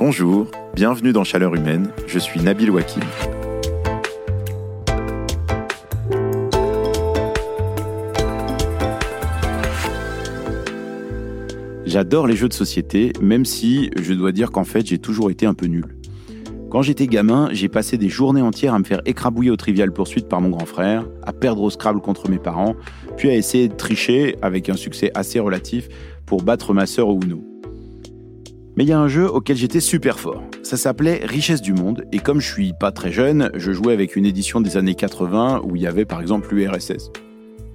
Bonjour, bienvenue dans Chaleur Humaine, je suis Nabil Wakim. J'adore les jeux de société, même si je dois dire qu'en fait j'ai toujours été un peu nul. Quand j'étais gamin, j'ai passé des journées entières à me faire écrabouiller au trivial poursuite par mon grand frère, à perdre au Scrabble contre mes parents, puis à essayer de tricher avec un succès assez relatif pour battre ma sœur au Uno. Mais il y a un jeu auquel j'étais super fort. Ça s'appelait Richesse du Monde, et comme je suis pas très jeune, je jouais avec une édition des années 80 où il y avait par exemple l'URSS.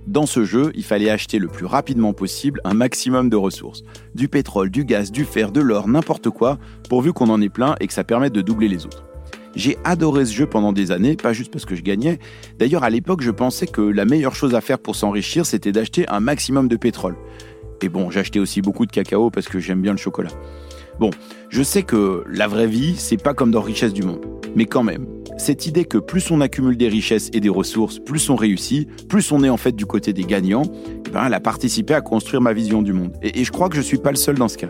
Dans ce jeu, il fallait acheter le plus rapidement possible un maximum de ressources. Du pétrole, du gaz, du fer, de l'or, n'importe quoi, pourvu qu'on en ait plein et que ça permette de doubler les autres. J'ai adoré ce jeu pendant des années, pas juste parce que je gagnais. D'ailleurs, à l'époque, je pensais que la meilleure chose à faire pour s'enrichir, c'était d'acheter un maximum de pétrole. Et bon, j'achetais aussi beaucoup de cacao parce que j'aime bien le chocolat. Bon, je sais que la vraie vie, c'est pas comme dans Richesse du Monde. Mais quand même, cette idée que plus on accumule des richesses et des ressources, plus on réussit, plus on est en fait du côté des gagnants, eh ben, elle a participé à construire ma vision du monde. Et, et je crois que je suis pas le seul dans ce cas.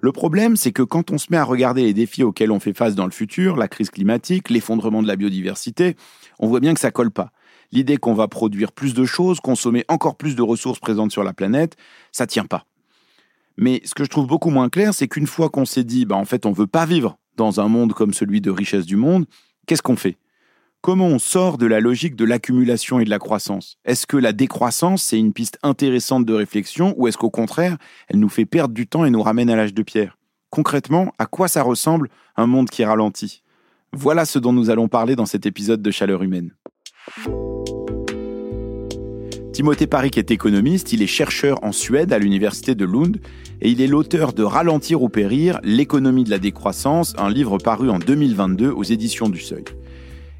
Le problème, c'est que quand on se met à regarder les défis auxquels on fait face dans le futur, la crise climatique, l'effondrement de la biodiversité, on voit bien que ça colle pas. L'idée qu'on va produire plus de choses, consommer encore plus de ressources présentes sur la planète, ça tient pas. Mais ce que je trouve beaucoup moins clair, c'est qu'une fois qu'on s'est dit, bah, en fait, on veut pas vivre dans un monde comme celui de richesse du monde, qu'est-ce qu'on fait? Comment on sort de la logique de l'accumulation et de la croissance? Est-ce que la décroissance, c'est une piste intéressante de réflexion ou est-ce qu'au contraire, elle nous fait perdre du temps et nous ramène à l'âge de pierre? Concrètement, à quoi ça ressemble un monde qui ralentit? Voilà ce dont nous allons parler dans cet épisode de Chaleur humaine. Timothée Parik est économiste, il est chercheur en Suède à l'université de Lund et il est l'auteur de Ralentir ou périr, l'économie de la décroissance, un livre paru en 2022 aux éditions du Seuil.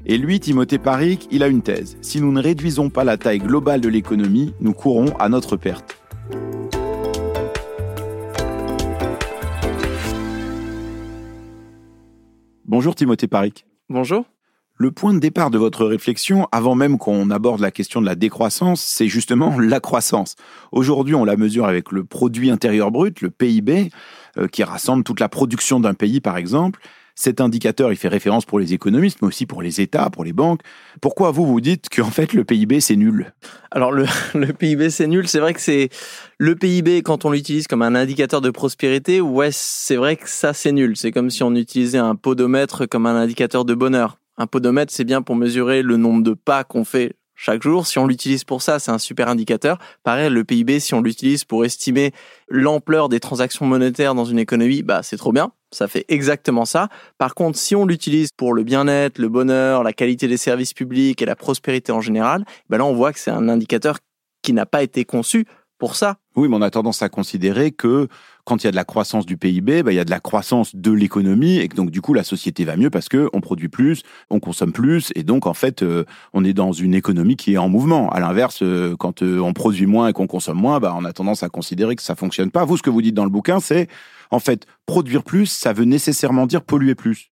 Et lui, Timothée Parik, il a une thèse. Si nous ne réduisons pas la taille globale de l'économie, nous courons à notre perte. Bonjour Timothée Parik. Bonjour. Le point de départ de votre réflexion, avant même qu'on aborde la question de la décroissance, c'est justement la croissance. Aujourd'hui, on la mesure avec le produit intérieur brut, le PIB, euh, qui rassemble toute la production d'un pays, par exemple. Cet indicateur, il fait référence pour les économistes, mais aussi pour les États, pour les banques. Pourquoi vous vous dites qu'en fait le PIB c'est nul? Alors le, le PIB c'est nul, c'est vrai que c'est le PIB quand on l'utilise comme un indicateur de prospérité, ouais c'est vrai que ça c'est nul. C'est comme si on utilisait un podomètre comme un indicateur de bonheur. Un podomètre, c'est bien pour mesurer le nombre de pas qu'on fait chaque jour. Si on l'utilise pour ça, c'est un super indicateur. Pareil, le PIB, si on l'utilise pour estimer l'ampleur des transactions monétaires dans une économie, bah c'est trop bien. Ça fait exactement ça. Par contre, si on l'utilise pour le bien-être, le bonheur, la qualité des services publics et la prospérité en général, bah là on voit que c'est un indicateur qui n'a pas été conçu pour ça. Oui, mais on a tendance à considérer que quand il y a de la croissance du PIB, bah, il y a de la croissance de l'économie et que donc du coup la société va mieux parce que on produit plus, on consomme plus et donc en fait euh, on est dans une économie qui est en mouvement. À l'inverse, euh, quand euh, on produit moins et qu'on consomme moins, bah, on a tendance à considérer que ça fonctionne pas. Vous, ce que vous dites dans le bouquin, c'est en fait produire plus, ça veut nécessairement dire polluer plus.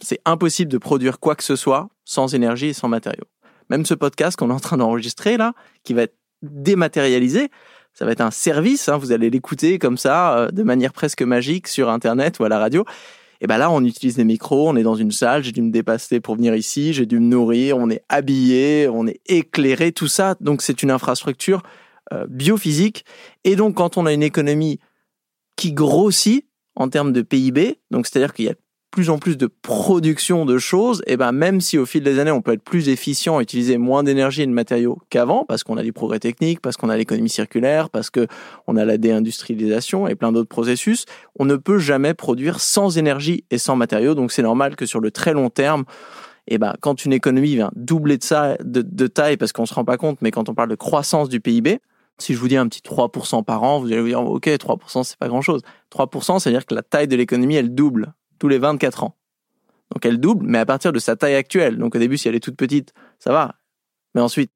C'est impossible de produire quoi que ce soit sans énergie et sans matériaux. Même ce podcast qu'on est en train d'enregistrer là, qui va être dématérialisé, ça va être un service, hein, vous allez l'écouter comme ça, euh, de manière presque magique sur Internet ou à la radio. Et ben là, on utilise des micros, on est dans une salle, j'ai dû me dépasser pour venir ici, j'ai dû me nourrir, on est habillé, on est éclairé, tout ça. Donc c'est une infrastructure euh, biophysique. Et donc quand on a une économie qui grossit en termes de PIB, donc c'est-à-dire qu'il y a plus en plus de production de choses, et ben même si au fil des années on peut être plus efficient, utiliser moins d'énergie et de matériaux qu'avant, parce qu'on a du progrès technique, parce qu'on a l'économie circulaire, parce que on a la déindustrialisation et plein d'autres processus, on ne peut jamais produire sans énergie et sans matériaux. Donc c'est normal que sur le très long terme, et ben quand une économie vient doubler de ça de, de taille, parce qu'on se rend pas compte, mais quand on parle de croissance du PIB, si je vous dis un petit 3% par an, vous allez vous dire, OK, 3%, c'est pas grand chose. 3%, c'est-à-dire que la taille de l'économie, elle double tous les 24 ans. Donc elle double, mais à partir de sa taille actuelle. Donc au début, si elle est toute petite, ça va. Mais ensuite,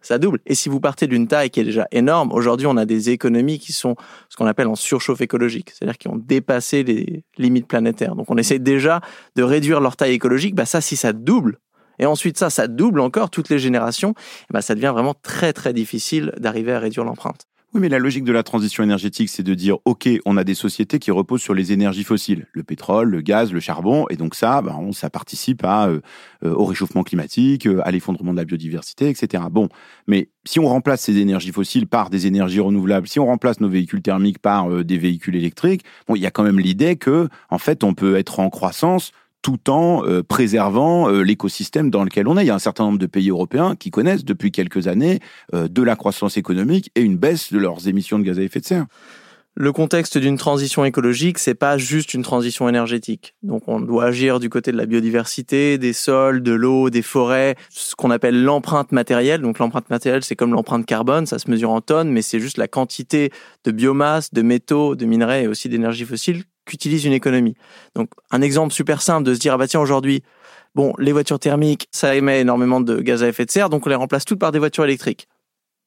ça double. Et si vous partez d'une taille qui est déjà énorme, aujourd'hui, on a des économies qui sont ce qu'on appelle en surchauffe écologique, c'est-à-dire qui ont dépassé les limites planétaires. Donc on essaie déjà de réduire leur taille écologique. Bah ça, si ça double, et ensuite ça, ça double encore toutes les générations, bah ça devient vraiment très très difficile d'arriver à réduire l'empreinte. Oui, mais la logique de la transition énergétique, c'est de dire, OK, on a des sociétés qui reposent sur les énergies fossiles, le pétrole, le gaz, le charbon, et donc ça, ben, ça participe à, euh, euh, au réchauffement climatique, euh, à l'effondrement de la biodiversité, etc. Bon, mais si on remplace ces énergies fossiles par des énergies renouvelables, si on remplace nos véhicules thermiques par des véhicules électriques, bon, il y a quand même l'idée que, en fait, on peut être en croissance tout en euh, préservant euh, l'écosystème dans lequel on est. Il y a un certain nombre de pays européens qui connaissent depuis quelques années euh, de la croissance économique et une baisse de leurs émissions de gaz à effet de serre. Le contexte d'une transition écologique, c'est pas juste une transition énergétique. Donc on doit agir du côté de la biodiversité, des sols, de l'eau, des forêts, ce qu'on appelle l'empreinte matérielle. Donc l'empreinte matérielle, c'est comme l'empreinte carbone, ça se mesure en tonnes, mais c'est juste la quantité de biomasse, de métaux, de minerais et aussi d'énergie fossile qu'utilise une économie. Donc un exemple super simple de se dire ah bah tiens aujourd'hui bon les voitures thermiques ça émet énormément de gaz à effet de serre donc on les remplace toutes par des voitures électriques.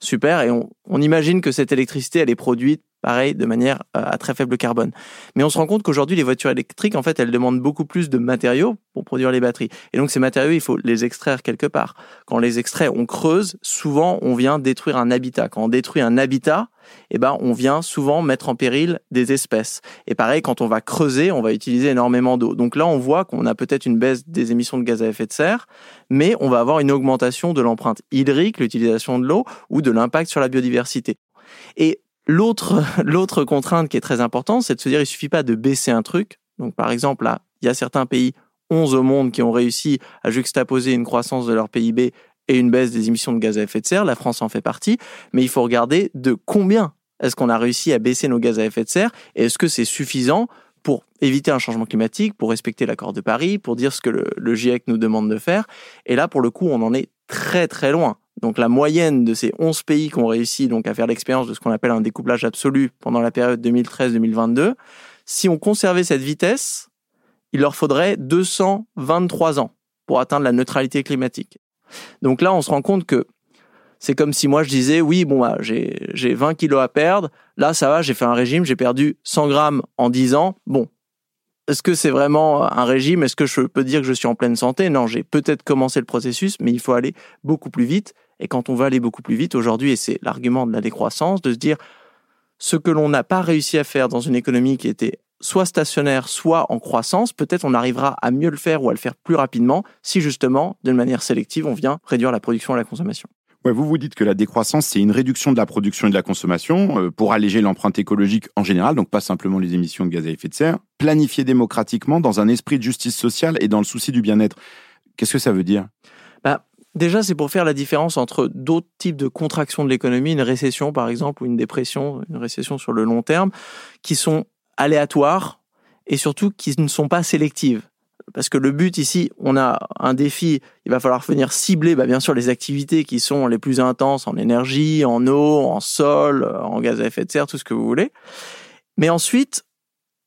Super et on, on imagine que cette électricité elle est produite pareil, de manière euh, à très faible carbone. Mais on se rend compte qu'aujourd'hui, les voitures électriques, en fait, elles demandent beaucoup plus de matériaux pour produire les batteries. Et donc, ces matériaux, il faut les extraire quelque part. Quand on les extrait, on creuse, souvent, on vient détruire un habitat. Quand on détruit un habitat, eh ben, on vient souvent mettre en péril des espèces. Et pareil, quand on va creuser, on va utiliser énormément d'eau. Donc là, on voit qu'on a peut-être une baisse des émissions de gaz à effet de serre, mais on va avoir une augmentation de l'empreinte hydrique, l'utilisation de l'eau, ou de l'impact sur la biodiversité. Et L'autre, l'autre contrainte qui est très importante, c'est de se dire il suffit pas de baisser un truc. Donc, par exemple, là, il y a certains pays, 11 au monde, qui ont réussi à juxtaposer une croissance de leur PIB et une baisse des émissions de gaz à effet de serre. La France en fait partie. Mais il faut regarder de combien est-ce qu'on a réussi à baisser nos gaz à effet de serre et est-ce que c'est suffisant pour éviter un changement climatique, pour respecter l'accord de Paris, pour dire ce que le, le GIEC nous demande de faire. Et là, pour le coup, on en est très très loin. Donc la moyenne de ces 11 pays qui ont réussi donc à faire l'expérience de ce qu'on appelle un découplage absolu pendant la période 2013-2022, si on conservait cette vitesse, il leur faudrait 223 ans pour atteindre la neutralité climatique. Donc là, on se rend compte que c'est comme si moi je disais oui bon bah, j'ai j'ai 20 kilos à perdre là ça va j'ai fait un régime j'ai perdu 100 grammes en 10 ans bon est-ce que c'est vraiment un régime? Est-ce que je peux dire que je suis en pleine santé? Non, j'ai peut-être commencé le processus, mais il faut aller beaucoup plus vite. Et quand on va aller beaucoup plus vite aujourd'hui, et c'est l'argument de la décroissance, de se dire ce que l'on n'a pas réussi à faire dans une économie qui était soit stationnaire, soit en croissance, peut-être on arrivera à mieux le faire ou à le faire plus rapidement si justement, de manière sélective, on vient réduire la production et la consommation. Ouais, vous vous dites que la décroissance, c'est une réduction de la production et de la consommation euh, pour alléger l'empreinte écologique en général, donc pas simplement les émissions de gaz à effet de serre, planifiée démocratiquement dans un esprit de justice sociale et dans le souci du bien-être. Qu'est-ce que ça veut dire? Bah, Déjà, c'est pour faire la différence entre d'autres types de contraction de l'économie, une récession par exemple, ou une dépression, une récession sur le long terme, qui sont aléatoires et surtout qui ne sont pas sélectives parce que le but ici, on a un défi, il va falloir venir cibler bah, bien sûr les activités qui sont les plus intenses en énergie, en eau, en sol, en gaz à effet de serre, tout ce que vous voulez. Mais ensuite,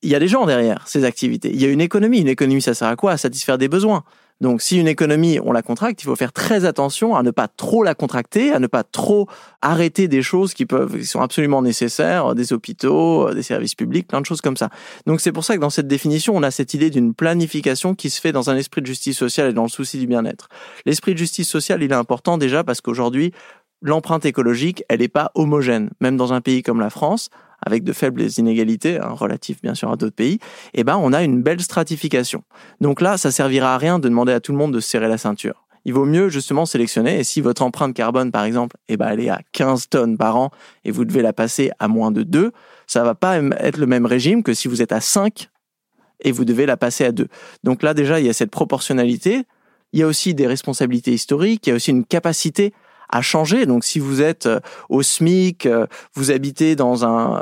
il y a des gens derrière ces activités. Il y a une économie. Une économie, ça sert à quoi? À satisfaire des besoins. Donc si une économie, on la contracte, il faut faire très attention à ne pas trop la contracter, à ne pas trop arrêter des choses qui peuvent, qui sont absolument nécessaires, des hôpitaux, des services publics, plein de choses comme ça. Donc c'est pour ça que dans cette définition, on a cette idée d'une planification qui se fait dans un esprit de justice sociale et dans le souci du bien-être. L'esprit de justice sociale, il est important déjà parce qu'aujourd'hui, l'empreinte écologique, elle n'est pas homogène. Même dans un pays comme la France, avec de faibles inégalités, hein, relatives bien sûr à d'autres pays, eh ben, on a une belle stratification. Donc là, ça servira à rien de demander à tout le monde de se serrer la ceinture. Il vaut mieux justement sélectionner, et si votre empreinte carbone, par exemple, eh ben, elle est à 15 tonnes par an, et vous devez la passer à moins de 2, ça va pas être le même régime que si vous êtes à 5 et vous devez la passer à 2. Donc là, déjà, il y a cette proportionnalité. Il y a aussi des responsabilités historiques, il y a aussi une capacité à changer. Donc si vous êtes euh, au SMIC, euh, vous habitez dans un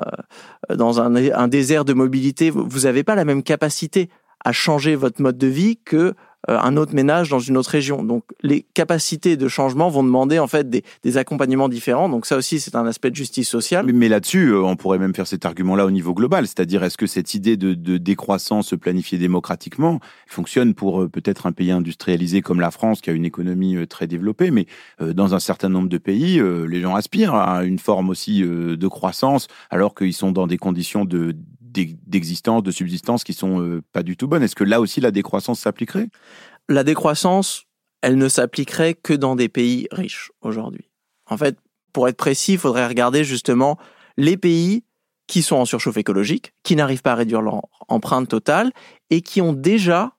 euh, dans un, un désert de mobilité, vous n'avez pas la même capacité à changer votre mode de vie que un autre ménage dans une autre région. Donc les capacités de changement vont demander en fait des, des accompagnements différents. Donc ça aussi c'est un aspect de justice sociale. Mais, là-dessus, euh, on pourrait même faire cet argument-là au niveau global, c'est-à-dire est-ce que cette idée de, de décroissance planifiée démocratiquement fonctionne pour euh, peut-être un pays industrialisé comme la France qui a une économie très développée, mais dans un certain nombre de pays, les gens aspirent à une forme aussi de croissance alors qu'ils sont dans des conditions de d'existence, de subsistance qui sont euh, pas du tout bonnes. Est-ce que là aussi la décroissance s'appliquerait? La décroissance, elle ne s'appliquerait que dans des pays riches aujourd'hui. En fait, pour être précis, il faudrait regarder justement les pays qui sont en surchauffe écologique, qui n'arrivent pas à réduire leur empreinte totale et qui ont déjà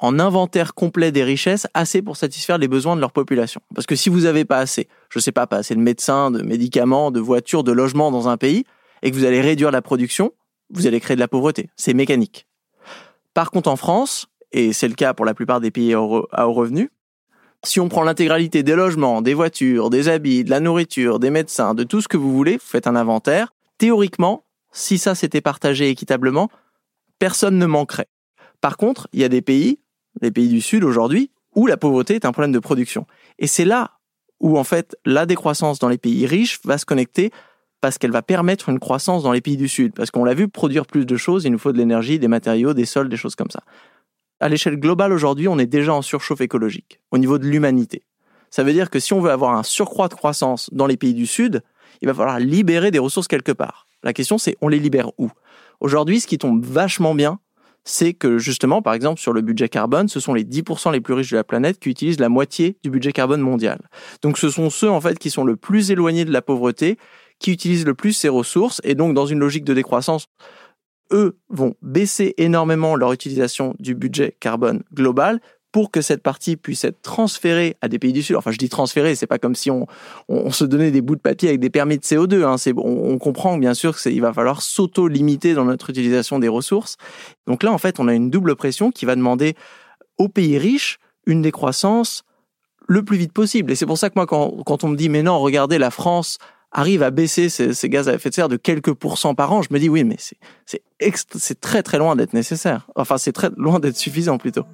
en inventaire complet des richesses assez pour satisfaire les besoins de leur population. Parce que si vous n'avez pas assez, je ne sais pas, pas assez de médecins, de médicaments, de voitures, de logements dans un pays, et que vous allez réduire la production, vous allez créer de la pauvreté. C'est mécanique. Par contre, en France, et c'est le cas pour la plupart des pays à haut revenu, si on prend l'intégralité des logements, des voitures, des habits, de la nourriture, des médecins, de tout ce que vous voulez, vous faites un inventaire, théoriquement, si ça s'était partagé équitablement, personne ne manquerait. Par contre, il y a des pays, les pays du Sud aujourd'hui, où la pauvreté est un problème de production. Et c'est là où, en fait, la décroissance dans les pays riches va se connecter parce qu'elle va permettre une croissance dans les pays du Sud. Parce qu'on l'a vu, produire plus de choses, il nous faut de l'énergie, des matériaux, des sols, des choses comme ça. À l'échelle globale, aujourd'hui, on est déjà en surchauffe écologique, au niveau de l'humanité. Ça veut dire que si on veut avoir un surcroît de croissance dans les pays du Sud, il va falloir libérer des ressources quelque part. La question, c'est on les libère où? Aujourd'hui, ce qui tombe vachement bien, c'est que justement, par exemple, sur le budget carbone, ce sont les 10% les plus riches de la planète qui utilisent la moitié du budget carbone mondial. Donc ce sont ceux, en fait, qui sont le plus éloignés de la pauvreté, qui utilisent le plus ces ressources, et donc dans une logique de décroissance, eux vont baisser énormément leur utilisation du budget carbone global pour que cette partie puisse être transférée à des pays du Sud. Enfin, je dis transférée, c'est pas comme si on, se donnait des bouts de papier avec des permis de CO2. Hein. On, comprend bien sûr qu'il va falloir s'auto-limiter dans notre utilisation des ressources. Donc là, en fait, on a une double pression qui va demander aux pays riches une décroissance le plus vite possible. Et c'est pour ça que moi, quand on me dit, mais non, regardez, la France arrive à baisser ses, gaz à effet de serre de quelques pourcents par an, je me dis, oui, mais c'est, c'est, c'est très très loin d'être nécessaire. Enfin, c'est très loin d'être suffisant plutôt.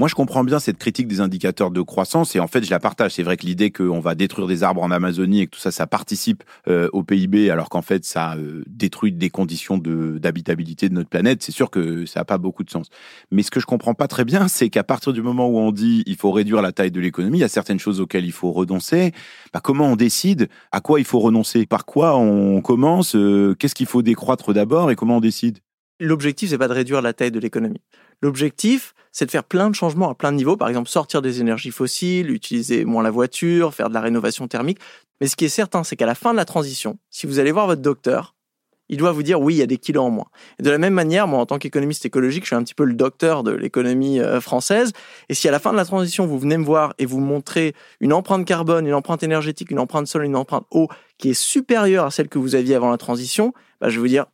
Moi, je comprends bien cette critique des indicateurs de croissance et en fait, je la partage. C'est vrai que l'idée qu'on va détruire des arbres en Amazonie et que tout ça, ça participe euh, au PIB, alors qu'en fait, ça euh, détruit des conditions d'habitabilité de, notre planète, c'est sûr que ça n'a pas beaucoup de sens. Mais ce que je comprends pas très bien, c'est qu'à partir du moment où on dit il faut réduire la taille de l'économie, il y a certaines choses auxquelles il faut renoncer. Bah, comment on décide à quoi il faut renoncer? Par quoi on commence? Euh, Qu'est-ce qu'il faut décroître d'abord et comment on décide? L'objectif, c'est pas de réduire la taille de l'économie. L'objectif, c'est de faire plein de changements à plein de niveaux. Par exemple, sortir des énergies fossiles, utiliser moins la voiture, faire de la rénovation thermique. Mais ce qui est certain, c'est qu'à la fin de la transition, si vous allez voir votre docteur, il doit vous dire oui, il y a des kilos en moins. Et de la même manière, moi, en tant qu'économiste écologique, je suis un petit peu le docteur de l'économie euh, française. Et si à la fin de la transition, vous venez me voir et vous montrez une empreinte carbone, une empreinte énergétique, une empreinte sol, une empreinte eau qui est supérieure à celle que vous aviez avant la transition, bah, je vais vous dire,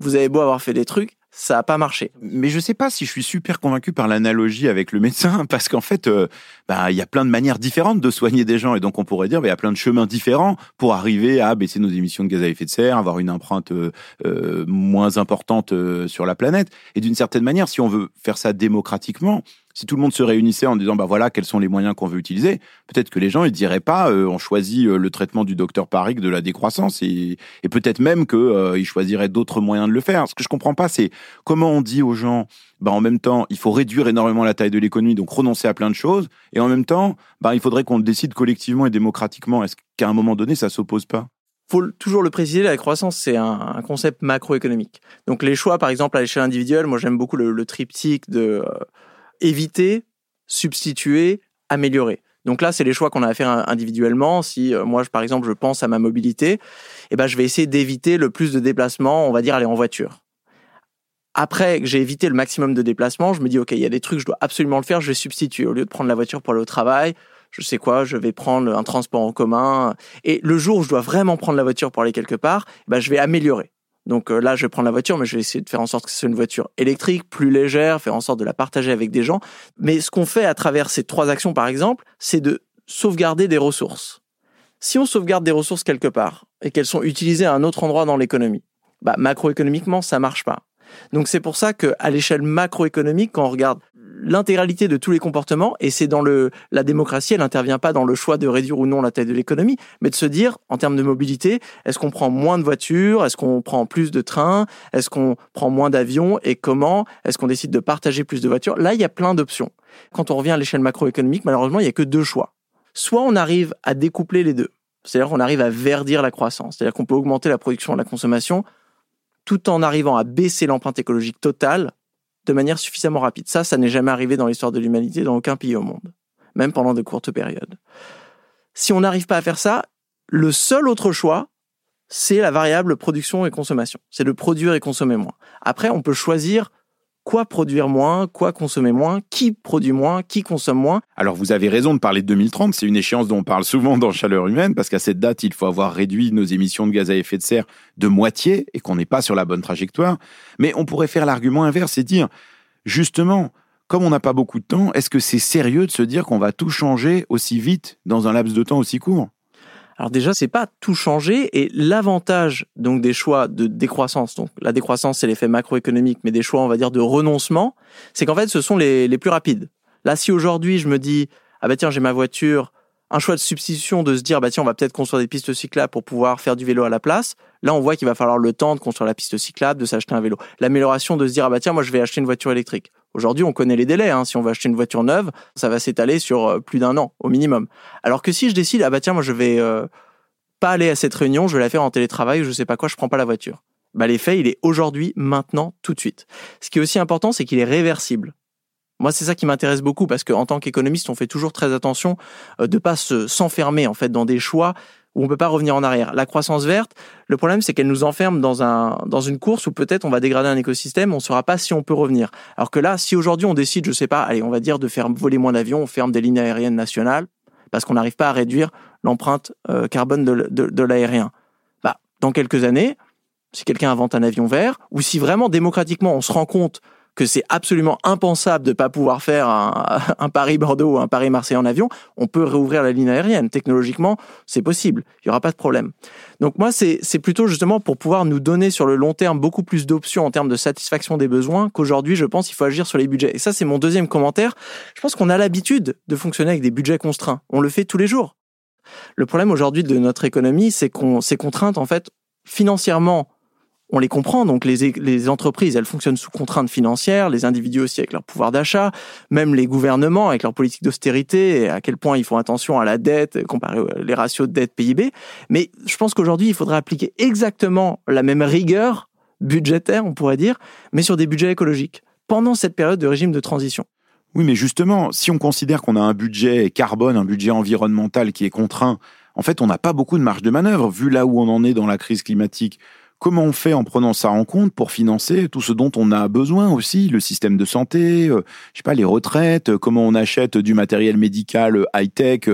vous avez beau avoir fait des trucs, ça n'a pas marché. Mais je sais pas si je suis super convaincu par l'analogie avec le médecin, parce qu'en fait, euh, bah, il y a plein de manières différentes de soigner des gens, et donc on pourrait dire, bah, il y a plein de chemins différents pour arriver à baisser nos émissions de gaz à effet de serre, avoir une empreinte euh, euh, moins importante sur la planète. Et d'une certaine manière, si on veut faire ça démocratiquement, si tout le monde se réunissait en disant bah voilà quels sont les moyens qu'on veut utiliser, peut-être que les gens ils diraient pas euh, on choisit euh, le traitement du docteur Parik de la décroissance et, peut-être même que euh, choisiraient d'autres moyens de le faire. Ce que je comprends pas c'est comment on dit aux gens bah en même temps il faut réduire énormément la taille de l'économie donc renoncer à plein de choses et en même temps bah il faudrait qu'on décide collectivement et démocratiquement. Est-ce qu'à un moment donné ça s'oppose pas? Faut toujours le préciser, la croissance, c'est un, concept macroéconomique. Donc les choix, par exemple, à l'échelle individuelle, moi j'aime beaucoup le, triptyque de éviter, substituer, améliorer. Donc là, c'est les choix qu'on a à faire individuellement. Si euh, moi, par exemple, je pense à ma mobilité, eh ben, je vais essayer d'éviter le plus de déplacements, on va dire aller en voiture. Après que j'ai évité le maximum de déplacements, je me dis, OK, il y a des trucs, je dois absolument le faire, je vais substituer. Au lieu de prendre la voiture pour aller au travail, je sais quoi, je vais prendre un transport en commun. Et le jour où je dois vraiment prendre la voiture pour aller quelque part, eh ben, je vais améliorer. Donc euh, là, je vais prendre la voiture, mais je vais essayer de faire en sorte que ce soit une voiture électrique, plus légère, faire en sorte de la partager avec des gens. Mais ce qu'on fait à travers ces trois actions, par exemple, c'est de sauvegarder des ressources. Si on sauvegarde des ressources quelque part et qu'elles sont utilisées à un autre endroit dans l'économie, bah, macroéconomiquement, ça marche pas. Donc c'est pour ça qu'à l'échelle macroéconomique, quand on regarde l'intégralité de tous les comportements, et c'est dans le, la démocratie, elle n'intervient pas dans le choix de réduire ou non la taille de l'économie, mais de se dire, en termes de mobilité, est-ce qu'on prend moins de voitures, est-ce qu'on prend plus de trains, est-ce qu'on prend moins d'avions, et comment, est-ce qu'on décide de partager plus de voitures? Là, il y a plein d'options. Quand on revient à l'échelle macroéconomique, malheureusement, il n'y a que deux choix. Soit on arrive à découpler les deux, c'est-à-dire qu'on arrive à verdir la croissance, c'est-à-dire qu'on peut augmenter la production et la consommation tout en arrivant à baisser l'empreinte écologique totale de manière suffisamment rapide. Ça, ça n'est jamais arrivé dans l'histoire de l'humanité dans aucun pays au monde, même pendant de courtes périodes. Si on n'arrive pas à faire ça, le seul autre choix, c'est la variable production et consommation. C'est de produire et consommer moins. Après, on peut choisir quoi produire moins, quoi consommer moins, qui produit moins, qui consomme moins. Alors vous avez raison de parler de 2030, c'est une échéance dont on parle souvent dans Chaleur humaine, parce qu'à cette date, il faut avoir réduit nos émissions de gaz à effet de serre de moitié et qu'on n'est pas sur la bonne trajectoire. Mais on pourrait faire l'argument inverse et dire, justement, comme on n'a pas beaucoup de temps, est-ce que c'est sérieux de se dire qu'on va tout changer aussi vite dans un laps de temps aussi court? Alors déjà, c'est pas tout changer et l'avantage donc des choix de décroissance, donc la décroissance c'est l'effet macroéconomique, mais des choix on va dire de renoncement, c'est qu'en fait ce sont les, les plus rapides. Là, si aujourd'hui je me dis ah bah tiens j'ai ma voiture, un choix de substitution de se dire bah tiens on va peut-être construire des pistes cyclables pour pouvoir faire du vélo à la place. Là on voit qu'il va falloir le temps de construire la piste cyclable, de s'acheter un vélo. L'amélioration de se dire ah bah tiens moi je vais acheter une voiture électrique. Aujourd'hui on connaît les délais. Hein. Si on veut acheter une voiture neuve, ça va s'étaler sur euh, plus d'un an au minimum. Alors que si je décide ah bah tiens moi je vais euh, pas aller à cette réunion, je vais la faire en télétravail ou je sais pas quoi, je prends pas la voiture. Bah l'effet il est aujourd'hui, maintenant, tout de suite. Ce qui est aussi important c'est qu'il est réversible. Moi, c'est ça qui m'intéresse beaucoup parce qu'en tant qu'économiste, on fait toujours très attention euh, de pas se s'enfermer en fait dans des choix où on peut pas revenir en arrière. La croissance verte, le problème c'est qu'elle nous enferme dans un dans une course où peut-être on va dégrader un écosystème, on ne saura pas si on peut revenir. Alors que là, si aujourd'hui on décide, je sais pas, allez, on va dire de faire voler moins d'avions, on ferme des lignes aériennes nationales parce qu'on n'arrive pas à réduire l'empreinte euh, carbone de, de, de l'aérien. Bah, dans quelques années, si quelqu'un invente un avion vert, ou si vraiment démocratiquement on se rend compte que c'est absolument impensable de pas pouvoir faire un, Paris-Bordeaux ou un Paris-Marseille en avion, on peut réouvrir la ligne aérienne. Technologiquement, c'est possible. Il y aura pas de problème. Donc moi, c'est plutôt justement pour pouvoir nous donner sur le long terme beaucoup plus d'options en termes de satisfaction des besoins qu'aujourd'hui, je pense, il faut agir sur les budgets. Et ça, c'est mon deuxième commentaire. Je pense qu'on a l'habitude de fonctionner avec des budgets contraints. On le fait tous les jours. Le problème aujourd'hui de notre économie, c'est qu'on ces contraintes, en fait, financièrement, on les comprend. Donc les, entreprises, elles fonctionnent sous contraintes financières, les individus aussi avec leur pouvoir d'achat, même les gouvernements avec leur politique d'austérité, à quel point ils font attention à la dette comparé les ratios de dette PIB. Mais je pense qu'aujourd'hui, il faudrait appliquer exactement la même rigueur budgétaire, on pourrait dire, mais sur des budgets écologiques pendant cette période de régime de transition. Oui, mais justement, si on considère qu'on a un budget carbone, un budget environnemental qui est contraint, en fait, on n'a pas beaucoup de marge de manœuvre vu là où on en est dans la crise climatique. Comment on fait en prenant ça en compte pour financer tout ce dont on a besoin aussi, le système de santé, euh, je sais pas, les retraites, euh, comment on achète du matériel médical euh, high-tech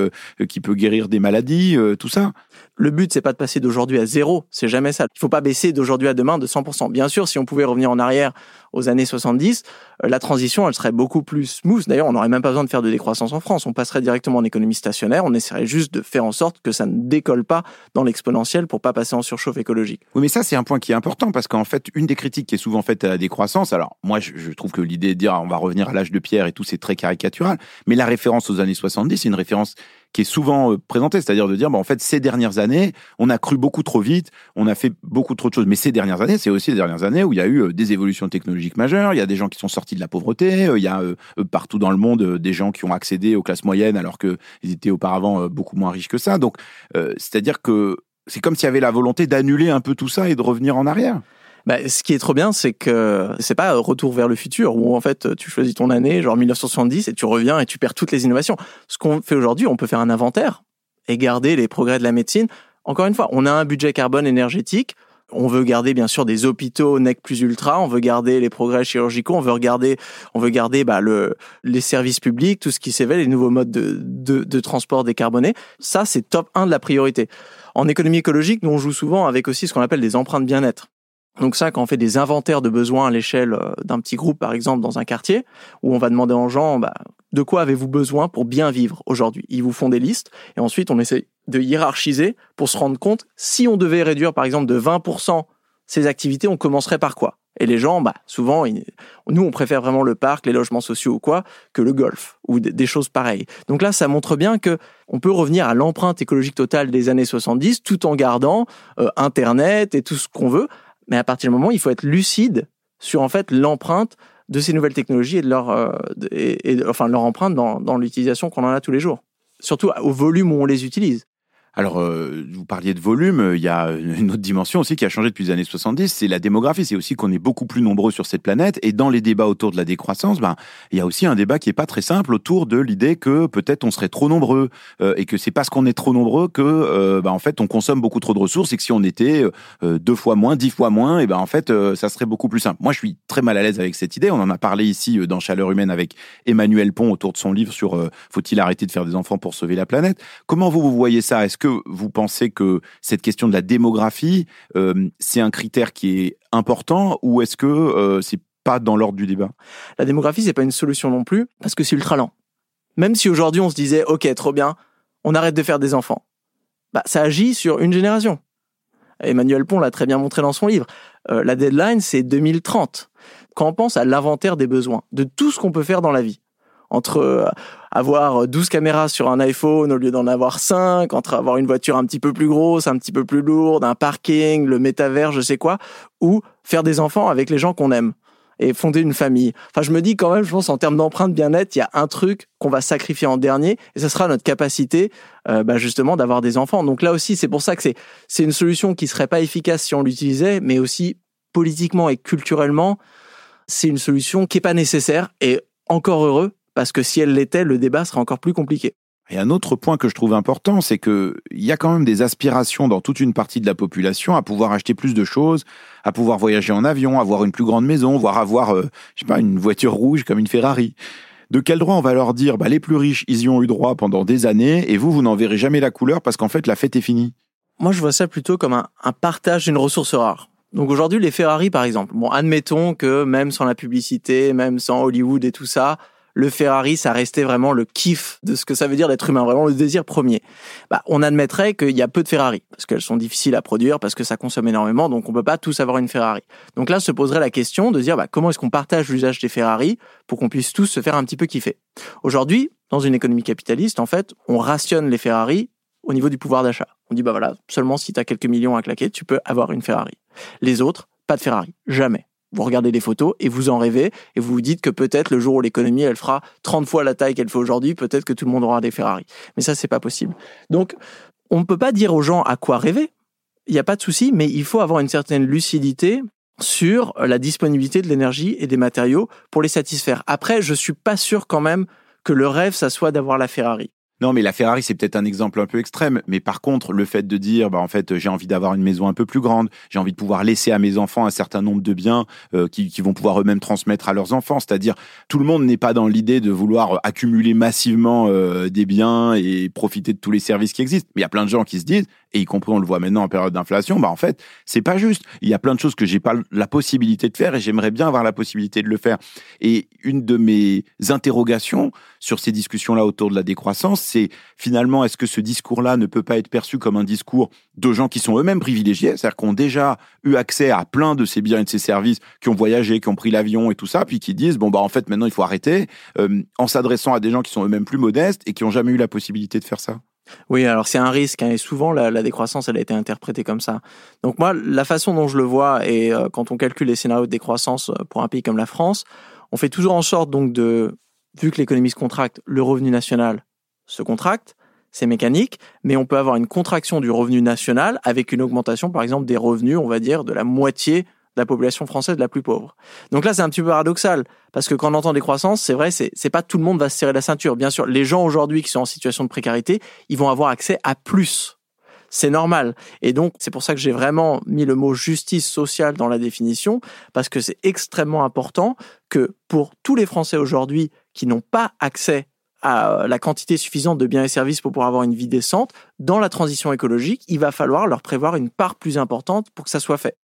qui peut guérir des maladies, tout ça le but, c'est pas de passer d'aujourd'hui à zéro. C'est jamais ça. Il faut pas baisser d'aujourd'hui à demain de 100%. Bien sûr, si on pouvait revenir en arrière aux années 70, euh, la transition, elle serait beaucoup plus smooth. D'ailleurs, on n'aurait même pas besoin de faire de décroissance en France. On passerait directement en économie stationnaire. On essaierait juste de faire en sorte que ça ne décolle pas dans l'exponentiel pour pas passer en surchauffe écologique. Oui, mais ça, c'est un point qui est important parce qu'en fait, une des critiques qui est souvent faite à la décroissance, alors moi, je, trouve que l'idée de dire on va revenir à l'âge de pierre et tout, c'est très caricatural. Mais la référence aux années 70, c'est une référence qui est souvent euh, présenté, c'est-à-dire de dire, bah, en fait, ces dernières années, on a cru beaucoup trop vite, on a fait beaucoup trop de choses. Mais ces dernières années, c'est aussi les dernières années où il y a eu euh, des évolutions technologiques majeures, il y a des gens qui sont sortis de la pauvreté, euh, il y a partout dans le monde des gens qui ont accédé aux classes moyennes alors qu'ils étaient auparavant beaucoup moins riches que ça. Donc, c'est-à-dire que c'est comme s'il y avait la volonté d'annuler un peu tout ça et de revenir en arrière. Bah, ce qui est trop bien, c'est que c'est pas retour vers le futur où en fait tu choisis ton année, genre 1970, et tu reviens et tu perds toutes les innovations. Ce qu'on fait aujourd'hui, on peut faire un inventaire et garder les progrès de la médecine. Encore une fois, on a un budget carbone énergétique. On veut garder bien sûr des hôpitaux NEC plus ultra, on veut garder les progrès chirurgicaux, on veut regarder, on veut garder bah, le, les services publics, tout ce qui s'éveille, les nouveaux modes de, de, de transport décarboné. Ça, c'est top 1 de la priorité. En économie écologique, nous on joue souvent avec aussi ce qu'on appelle des empreintes bien-être. Donc ça, quand on fait des inventaires de besoins à l'échelle euh, d'un petit groupe, par exemple, dans un quartier, où on va demander aux gens, bah, de quoi avez-vous besoin pour bien vivre aujourd'hui? Ils vous font des listes, et ensuite on essaie de hiérarchiser pour se rendre compte, si on devait réduire, par exemple, de 20% ces activités, on commencerait par quoi? Et les gens, bah, souvent, nous, on préfère vraiment le parc, les logements sociaux ou quoi, que le golf, ou des choses pareilles. Donc là, ça montre bien que on peut revenir à l'empreinte écologique totale des années 70, tout en gardant euh, Internet et tout ce qu'on veut, mais à partir du moment, il faut être lucide sur en fait l'empreinte de ces nouvelles technologies et de leur, euh, et, enfin leur empreinte dans, dans l'utilisation qu'on en a tous les jours. Surtout au volume où on les utilise. Alors, euh, vous parliez de volume, il y a une autre dimension aussi qui a changé depuis les années 70, c'est la démographie. C'est aussi qu'on est beaucoup plus nombreux sur cette planète. Et dans les débats autour de la décroissance, ben, il y a aussi un débat qui est pas très simple autour de l'idée que peut-être on serait trop nombreux euh, et que c'est parce qu'on est trop nombreux que, euh, ben, en fait, on consomme beaucoup trop de ressources et que si on était deux fois moins, dix fois moins, et ben en fait, ça serait beaucoup plus simple. Moi, je suis très mal à l'aise avec cette idée. On en a parlé ici dans Chaleur humaine avec Emmanuel Pont autour de son livre sur faut-il arrêter de faire des enfants pour sauver la planète? Comment vous, vous voyez ça? Est-ce que vous pensez que cette question de la démographie, euh, c'est un critère qui est important ou est-ce que euh, c'est pas dans l'ordre du débat? La démographie, c'est pas une solution non plus parce que c'est ultra lent. Même si aujourd'hui on se disait, ok, trop bien, on arrête de faire des enfants, bah, ça agit sur une génération. Emmanuel Pont l'a très bien montré dans son livre. Euh, la deadline, c'est 2030. Quand on pense à l'inventaire des besoins, de tout ce qu'on peut faire dans la vie, entre euh, avoir 12 caméras sur un iPhone au lieu d'en avoir 5, entre avoir une voiture un petit peu plus grosse, un petit peu plus lourde, un parking, le métavers, je sais quoi, ou faire des enfants avec les gens qu'on aime et fonder une famille. Enfin, je me dis quand même, je pense en termes d'empreinte bien-être, il y a un truc qu'on va sacrifier en dernier, et ce sera notre capacité, euh, bah, justement, d'avoir des enfants. Donc là aussi, c'est pour ça que c'est une solution qui serait pas efficace si on l'utilisait, mais aussi politiquement et culturellement, c'est une solution qui est pas nécessaire et encore heureux parce que si elle l'était, le débat serait encore plus compliqué. Et un autre point que je trouve important, c'est que il y a quand même des aspirations dans toute une partie de la population à pouvoir acheter plus de choses, à pouvoir voyager en avion, avoir une plus grande maison, voire avoir, euh, je sais pas, une voiture rouge comme une Ferrari. De quel droit on va leur dire, bah, les plus riches, ils y ont eu droit pendant des années, et vous, vous n'en verrez jamais la couleur parce qu'en fait, la fête est finie. Moi, je vois ça plutôt comme un, un partage d'une ressource rare. Donc aujourd'hui, les Ferrari, par exemple. Bon, admettons que même sans la publicité, même sans Hollywood et tout ça, le Ferrari, ça restait vraiment le kiff de ce que ça veut dire d'être humain, vraiment le désir premier. Bah, on admettrait qu'il y a peu de Ferrari, parce qu'elles sont difficiles à produire, parce que ça consomme énormément, donc on peut pas tous avoir une Ferrari. Donc là, se poserait la question de dire bah, comment est-ce qu'on partage l'usage des Ferrari pour qu'on puisse tous se faire un petit peu kiffer? Aujourd'hui, dans une économie capitaliste, en fait, on rationne les Ferrari au niveau du pouvoir d'achat. On dit bah voilà, seulement si tu as quelques millions à claquer, tu peux avoir une Ferrari. Les autres, pas de Ferrari, jamais vous regardez les photos et vous en rêvez et vous vous dites que peut-être le jour où l'économie elle fera 30 fois la taille qu'elle fait aujourd'hui, peut-être que tout le monde aura des Ferrari. Mais ça c'est pas possible. Donc on ne peut pas dire aux gens à quoi rêver. Il n'y a pas de souci, mais il faut avoir une certaine lucidité sur la disponibilité de l'énergie et des matériaux pour les satisfaire. Après, je suis pas sûr quand même que le rêve ça soit d'avoir la Ferrari. Non, mais la Ferrari, c'est peut-être un exemple un peu extrême. Mais par contre, le fait de dire, bah, en fait, j'ai envie d'avoir une maison un peu plus grande, j'ai envie de pouvoir laisser à mes enfants un certain nombre de biens euh, qui, qui, vont pouvoir eux-mêmes transmettre à leurs enfants. C'est-à-dire, tout le monde n'est pas dans l'idée de vouloir accumuler massivement euh, des biens et profiter de tous les services qui existent. Mais il y a plein de gens qui se disent, et y compris on le voit maintenant en période d'inflation, bah en fait, c'est pas juste. Il y a plein de choses que j'ai pas la possibilité de faire et j'aimerais bien avoir la possibilité de le faire. Et une de mes interrogations sur ces discussions-là autour de la décroissance, c'est finalement, est-ce que ce discours-là ne peut pas être perçu comme un discours de gens qui sont eux-mêmes privilégiés, c'est-à-dire qui ont déjà eu accès à plein de ces biens et de ces services, qui ont voyagé, qui ont pris l'avion et tout ça, puis qui disent, bon, bah, en fait, maintenant, il faut arrêter, euh, en s'adressant à des gens qui sont eux-mêmes plus modestes et qui n'ont jamais eu la possibilité de faire ça? Oui, alors c'est un risque, hein, et souvent la, décroissance, elle a été interprétée comme ça. Donc moi, la façon dont je le vois, et euh, quand on calcule les scénarios de décroissance euh, pour un pays comme la France, on fait toujours en sorte donc de, vu que l'économie se contracte, le revenu national se contracte, c'est mécanique, mais on peut avoir une contraction du revenu national avec une augmentation, par exemple, des revenus, on va dire, de la moitié de la population française la plus pauvre. Donc là, c'est un petit peu paradoxal, parce que quand on entend des croissances, c'est vrai, c'est, pas tout le monde va se serrer la ceinture. Bien sûr, les gens aujourd'hui qui sont en situation de précarité, ils vont avoir accès à plus. C'est normal. Et donc, c'est pour ça que j'ai vraiment mis le mot justice sociale dans la définition, parce que c'est extrêmement important que pour tous les Français aujourd'hui qui n'ont pas accès à la quantité suffisante de biens et services pour pouvoir avoir une vie décente, dans la transition écologique, il va falloir leur prévoir une part plus importante pour que ça soit fait.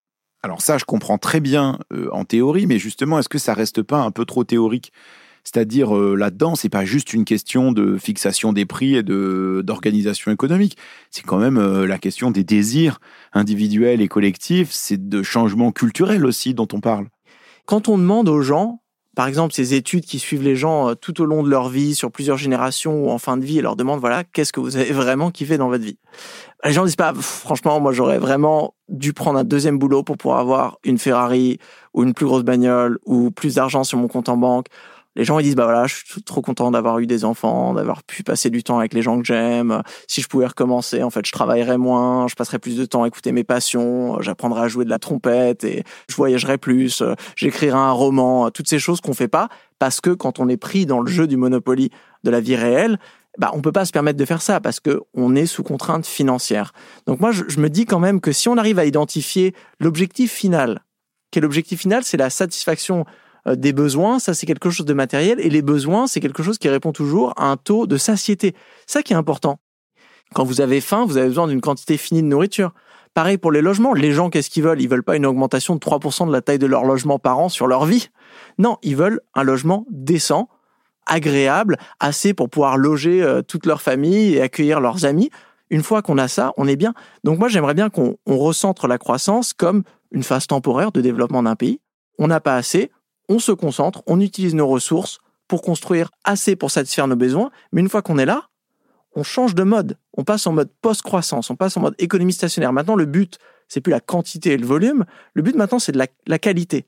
Alors ça, je comprends très bien euh, en théorie, mais justement, est-ce que ça reste pas un peu trop théorique? C'est-à-dire euh, là-dedans, c'est pas juste une question de fixation des prix et de d'organisation économique. C'est quand même euh, la question des désirs individuels et collectifs. C'est de changement culturel aussi dont on parle. Quand on demande aux gens, par exemple, ces études qui suivent les gens tout au long de leur vie, sur plusieurs générations ou en fin de vie, et leur demandent voilà, qu'est-ce que vous avez vraiment kiffé dans votre vie? Les gens disent pas, franchement, moi j'aurais vraiment dû prendre un deuxième boulot pour pouvoir avoir une Ferrari ou une plus grosse bagnole ou plus d'argent sur mon compte en banque. Les gens ils disent bah voilà, je suis trop content d'avoir eu des enfants, d'avoir pu passer du temps avec les gens que j'aime. Si je pouvais recommencer, en fait, je travaillerais moins, je passerais plus de temps à écouter mes passions, j'apprendrais à jouer de la trompette et je voyagerais plus, j'écrirais un roman, toutes ces choses qu'on fait pas parce que quand on est pris dans le jeu du Monopoly de la vie réelle, bah, on peut pas se permettre de faire ça parce que on est sous contrainte financière. Donc moi, je, me dis quand même que si on arrive à identifier l'objectif final, quel objectif final, c'est la satisfaction euh, des besoins, ça c'est quelque chose de matériel, et les besoins, c'est quelque chose qui répond toujours à un taux de satiété. Ça qui est important. Quand vous avez faim, vous avez besoin d'une quantité finie de nourriture. Pareil pour les logements. Les gens, qu'est-ce qu'ils veulent? Ils veulent pas une augmentation de 3% de la taille de leur logement par an sur leur vie. Non, ils veulent un logement décent, agréable, assez pour pouvoir loger euh, toute leur famille et accueillir leurs amis. Une fois qu'on a ça, on est bien. Donc moi, j'aimerais bien qu'on recentre la croissance comme une phase temporaire de développement d'un pays. On n'a pas assez, on se concentre, on utilise nos ressources pour construire assez pour satisfaire nos besoins, mais une fois qu'on est là, on change de mode. On passe en mode post-croissance, on passe en mode économie stationnaire. Maintenant, le but, c'est plus la quantité et le volume. Le but maintenant, c'est de la, qualité.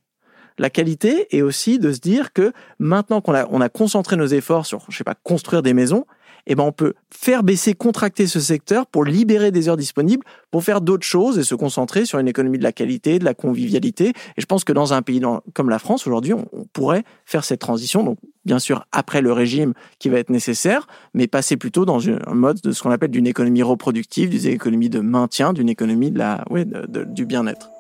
La qualité est aussi de se dire que maintenant qu'on a, a concentré nos efforts sur, je sais pas, construire des maisons, eh ben on peut faire baisser, contracter ce secteur pour libérer des heures disponibles pour faire d'autres choses et se concentrer sur une économie de la qualité, de la convivialité. Et je pense que dans un pays comme la France aujourd'hui, on, pourrait faire cette transition. Donc bien sûr après le régime qui va être nécessaire, mais passer plutôt dans un mode de ce qu'on appelle d'une économie reproductive, d'une économie de maintien, d'une économie de la, ouais, du bien-être.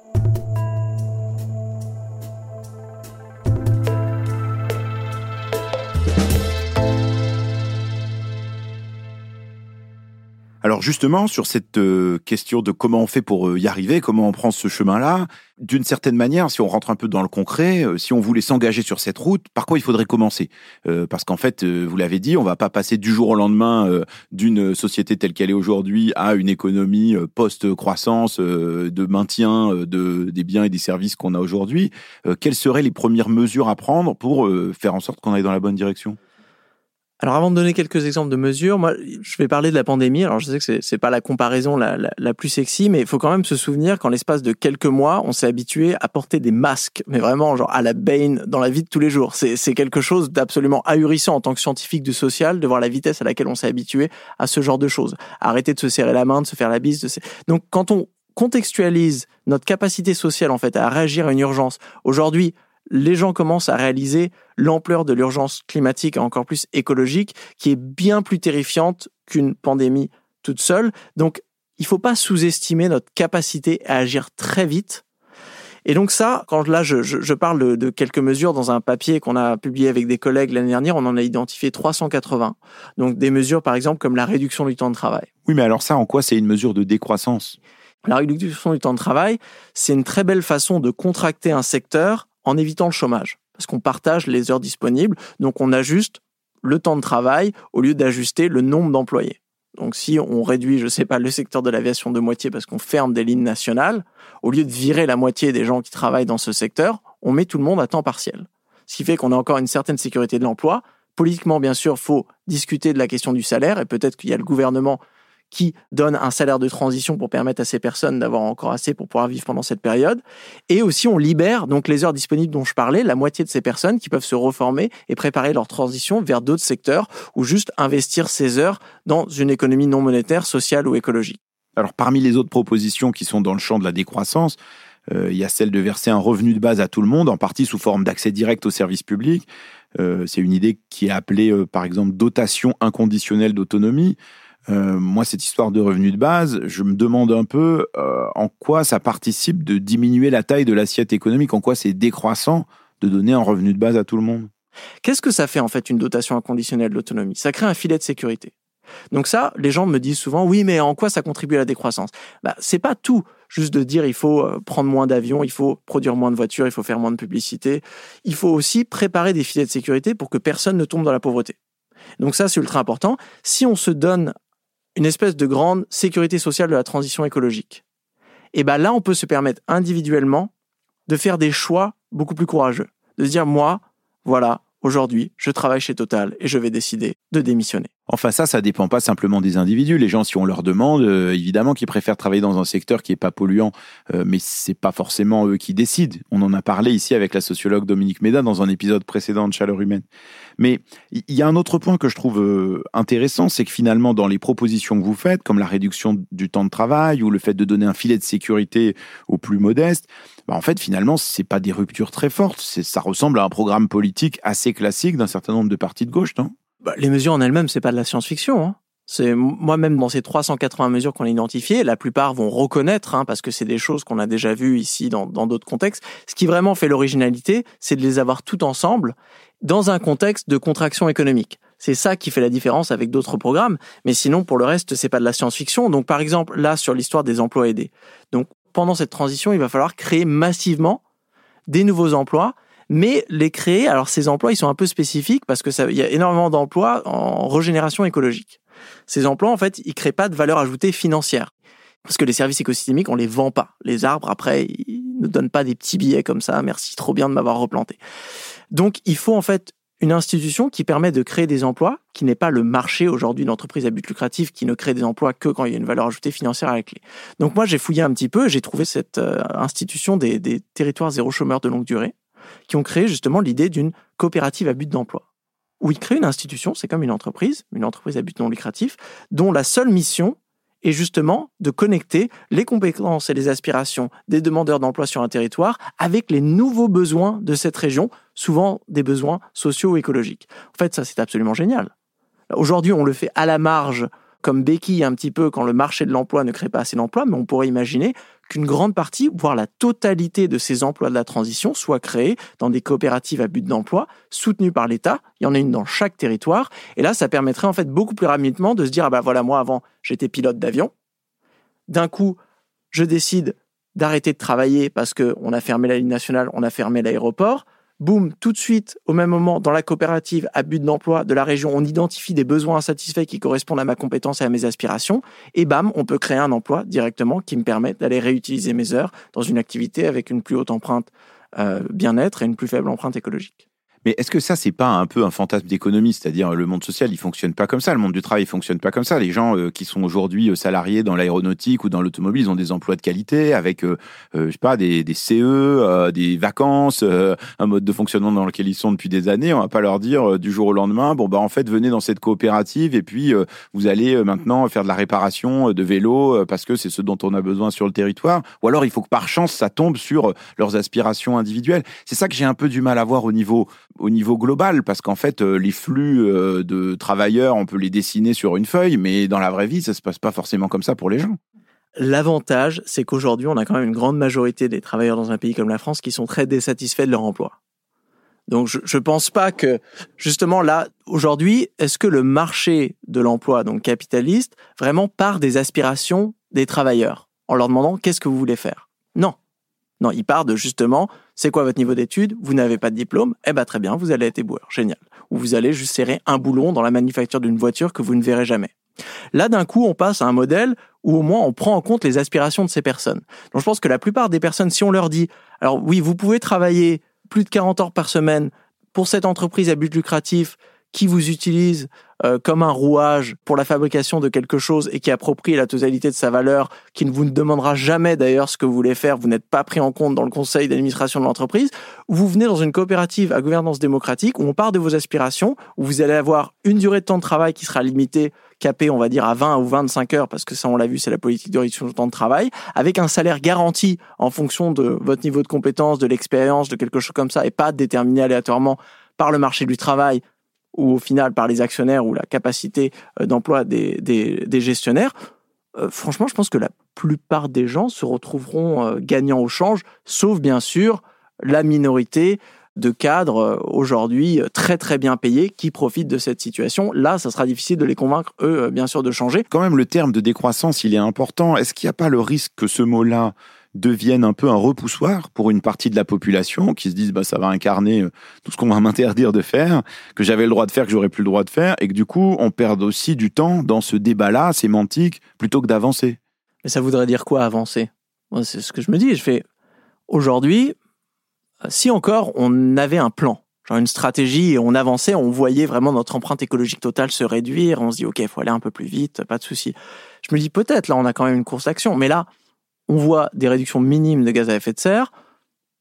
Alors justement, sur cette euh, question de comment on fait pour euh, y arriver, comment on prend ce chemin-là, d'une certaine manière, si on rentre un peu dans le concret, euh, si on voulait s'engager sur cette route, par quoi il faudrait commencer? Parce qu'en fait, vous l'avez dit, on va pas passer du jour au lendemain d'une société telle qu'elle est aujourd'hui à une économie post-croissance, de maintien de, des biens et des services qu'on a aujourd'hui. quelles seraient les premières mesures à prendre pour faire en sorte qu'on aille dans la bonne direction? Alors avant de donner quelques exemples de mesures, moi je vais parler de la pandémie. Alors je sais que c'est pas la comparaison la, plus sexy, mais il faut quand même se souvenir qu'en l'espace de quelques mois, on s'est habitué à porter des masques, mais vraiment genre à la Bane dans la vie de tous les jours. C'est quelque chose d'absolument ahurissant en tant que scientifique du social de voir la vitesse à laquelle on s'est habitué à ce genre de choses. Arrêter de se serrer la main, de se faire la bise. Donc quand on contextualise notre capacité sociale en fait à réagir à une urgence. Aujourd'hui, les gens commencent à réaliser l'ampleur de l'urgence climatique et encore plus écologique, qui est bien plus terrifiante qu'une pandémie toute seule. Donc, il ne faut pas sous-estimer notre capacité à agir très vite. Et donc ça, quand là je, parle de, quelques mesures dans un papier qu'on a publié avec des collègues l'année dernière, on en a identifié 380. Donc des mesures par exemple comme la réduction du temps de travail. Oui, mais alors ça, en quoi c'est une mesure de décroissance? La réduction du temps de travail, c'est une très belle façon de contracter un secteur en évitant le chômage, parce qu'on partage les heures disponibles, donc on ajuste le temps de travail au lieu d'ajuster le nombre d'employés. Donc si on réduit, je sais pas, le secteur de l'aviation de moitié parce qu'on ferme des lignes nationales, au lieu de virer la moitié des gens qui travaillent dans ce secteur, on met tout le monde à temps partiel. Ce qui fait qu'on a encore une certaine sécurité de l'emploi. Politiquement, bien sûr, faut discuter de la question du salaire et peut-être qu'il y a le gouvernement qui donne un salaire de transition pour permettre à ces personnes d'avoir encore assez pour pouvoir vivre pendant cette période. Et aussi, on libère donc les heures disponibles dont je parlais, la moitié de ces personnes qui peuvent se reformer et préparer leur transition vers d'autres secteurs ou juste investir ces heures dans une économie non monétaire, sociale ou écologique. Alors, parmi les autres propositions qui sont dans le champ de la décroissance, euh, il y a celle de verser un revenu de base à tout le monde, en partie sous forme d'accès direct aux services publics. Euh, c'est une idée qui est appelée, euh, par exemple, dotation inconditionnelle d'autonomie. Euh, moi, cette histoire de revenus de base, je me demande un peu euh, en quoi ça participe de diminuer la taille de l'assiette économique, en quoi c'est décroissant de donner un revenu de base à tout le monde. Qu'est-ce que ça fait en fait une dotation inconditionnelle d'autonomie Ça crée un filet de sécurité. Donc ça, les gens me disent souvent, oui, mais en quoi ça contribue à la décroissance? Bah, C'est pas tout, juste de dire il faut euh, prendre moins d'avions, il faut produire moins de voitures, il faut faire moins de publicité. Il faut aussi préparer des filets de sécurité pour que personne ne tombe dans la pauvreté. Donc ça, c'est ultra important. Si on se donne une espèce de grande sécurité sociale de la transition écologique. Et ben là, on peut se permettre individuellement de faire des choix beaucoup plus courageux. De se dire, moi, voilà, aujourd'hui, je travaille chez Total et je vais décider de démissionner. Enfin, ça, ça dépend pas simplement des individus. Les gens, si on leur demande, euh, évidemment qu'ils préfèrent travailler dans un secteur qui est pas polluant, euh, mais c'est pas forcément eux qui décident. On en a parlé ici avec la sociologue Dominique Méda dans un épisode précédent de Chaleur humaine. Mais il y a un autre point que je trouve euh, intéressant, c'est que finalement, dans les propositions que vous faites, comme la réduction du temps de travail ou le fait de donner un filet de sécurité aux plus modestes, bah en fait, finalement, c'est pas des ruptures très fortes. Ça ressemble à un programme politique assez classique d'un certain nombre de partis de gauche, non? Bah, les mesures en elles-mêmes, c'est pas de la science-fiction. Hein. C'est moi-même dans ces 380 mesures qu'on a identifiées, la plupart vont reconnaître, hein, parce que c'est des choses qu'on a déjà vues ici dans d'autres contextes. Ce qui vraiment fait l'originalité, c'est de les avoir toutes ensemble dans un contexte de contraction économique. C'est ça qui fait la différence avec d'autres programmes. Mais sinon, pour le reste, c'est pas de la science-fiction. Donc, par exemple, là, sur l'histoire des emplois aidés. Donc, pendant cette transition, il va falloir créer massivement des nouveaux emplois mais les créer, alors ces emplois, ils sont un peu spécifiques parce que ça, il y a énormément d'emplois en régénération écologique. Ces emplois, en fait, ils créent pas de valeur ajoutée financière. Parce que les services écosystémiques, on les vend pas. Les arbres, après, ils ne donnent pas des petits billets comme ça. Merci, trop bien de m'avoir replanté. Donc, il faut en fait une institution qui permet de créer des emplois, qui n'est pas le marché aujourd'hui d'entreprise à but lucratif qui ne crée des emplois que quand il y a une valeur ajoutée financière à la clé. Donc moi, j'ai fouillé un petit peu, j'ai trouvé cette euh, institution des, des territoires zéro chômeur de longue durée, qui ont créé justement l'idée d'une coopérative à but d'emploi, où ils créent une institution, c'est comme une entreprise, une entreprise à but non lucratif, dont la seule mission est justement de connecter les compétences et les aspirations des demandeurs d'emploi sur un territoire avec les nouveaux besoins de cette région, souvent des besoins socio-écologiques. En fait, ça, c'est absolument génial. Aujourd'hui, on le fait à la marge comme béquille un petit peu quand le marché de l'emploi ne crée pas assez d'emplois, mais on pourrait imaginer qu'une grande partie, voire la totalité de ces emplois de la transition soient créés dans des coopératives à but d'emploi soutenues par l'État. Il y en a une dans chaque territoire. Et là, ça permettrait en fait beaucoup plus rapidement de se dire, ah ben voilà, moi avant, j'étais pilote d'avion. D'un coup, je décide d'arrêter de travailler parce qu'on a fermé la ligne nationale, on a fermé l'aéroport boum, tout de suite, au même moment, dans la coopérative à but d'emploi de la région, on identifie des besoins insatisfaits qui correspondent à ma compétence et à mes aspirations, et bam, on peut créer un emploi directement qui me permet d'aller réutiliser mes heures dans une activité avec une plus haute empreinte euh, bien-être et une plus faible empreinte écologique. Mais est-ce que ça, c'est pas un peu un fantasme d'économie? C'est-à-dire, le monde social, il fonctionne pas comme ça. Le monde du travail, il fonctionne pas comme ça. Les gens euh, qui sont aujourd'hui euh, salariés dans l'aéronautique ou dans l'automobile, ils ont des emplois de qualité avec, euh, je sais pas, des, des CE, des vacances, un mode de fonctionnement dans lequel ils sont depuis des années. On va pas leur dire du jour au lendemain, bon, bah, en fait, venez dans cette coopérative et puis vous allez maintenant faire de la réparation de vélos parce que c'est ce dont on a besoin sur le territoire. Ou alors, il faut que par chance, ça tombe sur leurs aspirations individuelles. C'est ça que j'ai un peu du mal à voir au niveau au niveau global, parce qu'en fait, euh, les flux euh, de travailleurs, on peut les dessiner sur une feuille, mais dans la vraie vie, ça se passe pas forcément comme ça pour les gens. L'avantage, c'est qu'aujourd'hui, on a quand même une grande majorité des travailleurs dans un pays comme la France qui sont très désatisfaits de leur emploi. Donc, je ne pense pas que, justement, là, aujourd'hui, est-ce que le marché de l'emploi, donc capitaliste, vraiment part des aspirations des travailleurs en leur demandant qu'est-ce que vous voulez faire? Non. Il part de justement, c'est quoi votre niveau d'études? Vous n'avez pas de diplôme? Eh ben très bien, vous allez être éboueur, génial. Ou vous allez juste serrer un boulon dans la manufacture d'une voiture que vous ne verrez jamais. Là, d'un coup, on passe à un modèle où au moins on prend en compte les aspirations de ces personnes. Donc je pense que la plupart des personnes, si on leur dit, alors oui, vous pouvez travailler plus de 40 heures par semaine pour cette entreprise à but lucratif qui vous utilise euh, comme un rouage pour la fabrication de quelque chose et qui approprie la totalité de sa valeur, qui ne vous demandera jamais d'ailleurs ce que vous voulez faire, vous n'êtes pas pris en compte dans le conseil d'administration de l'entreprise, vous venez dans une coopérative à gouvernance démocratique où on part de vos aspirations, où vous allez avoir une durée de temps de travail qui sera limitée, capée, on va dire, à 20 ou 25 heures, parce que ça, on l'a vu, c'est la politique de réduction du temps de travail, avec un salaire garanti en fonction de votre niveau de compétence, de l'expérience, de quelque chose comme ça, et pas déterminé aléatoirement par le marché du travail ou au final par les actionnaires ou la capacité euh, d'emploi des, des, gestionnaires, euh, franchement, je pense que la plupart des gens se retrouveront euh, gagnants au change, sauf bien sûr la minorité de cadres aujourd'hui très très bien payés qui profitent de cette situation. Là, ça sera difficile de les convaincre, eux, bien sûr, de changer. Quand même, le terme de décroissance, il est important. Est-ce qu'il n'y a pas le risque que ce mot-là deviennent un peu un repoussoir pour une partie de la population qui se disent bah ça va incarner euh, tout ce qu'on va m'interdire de faire, que j'avais le droit de faire, que j'aurais plus le droit de faire, et que du coup on perde aussi du temps dans ce débat-là sémantique plutôt que d'avancer. Mais ça voudrait dire quoi avancer? C'est ce que je me dis. Je fais aujourd'hui, si encore on avait un plan, genre une stratégie et on avançait, on voyait vraiment notre empreinte écologique totale se réduire, on se dit ok, il faut aller un peu plus vite, pas de souci. Je me dis peut-être là on a quand même une course d'action, mais là on voit des réductions minimes de gaz à effet de serre.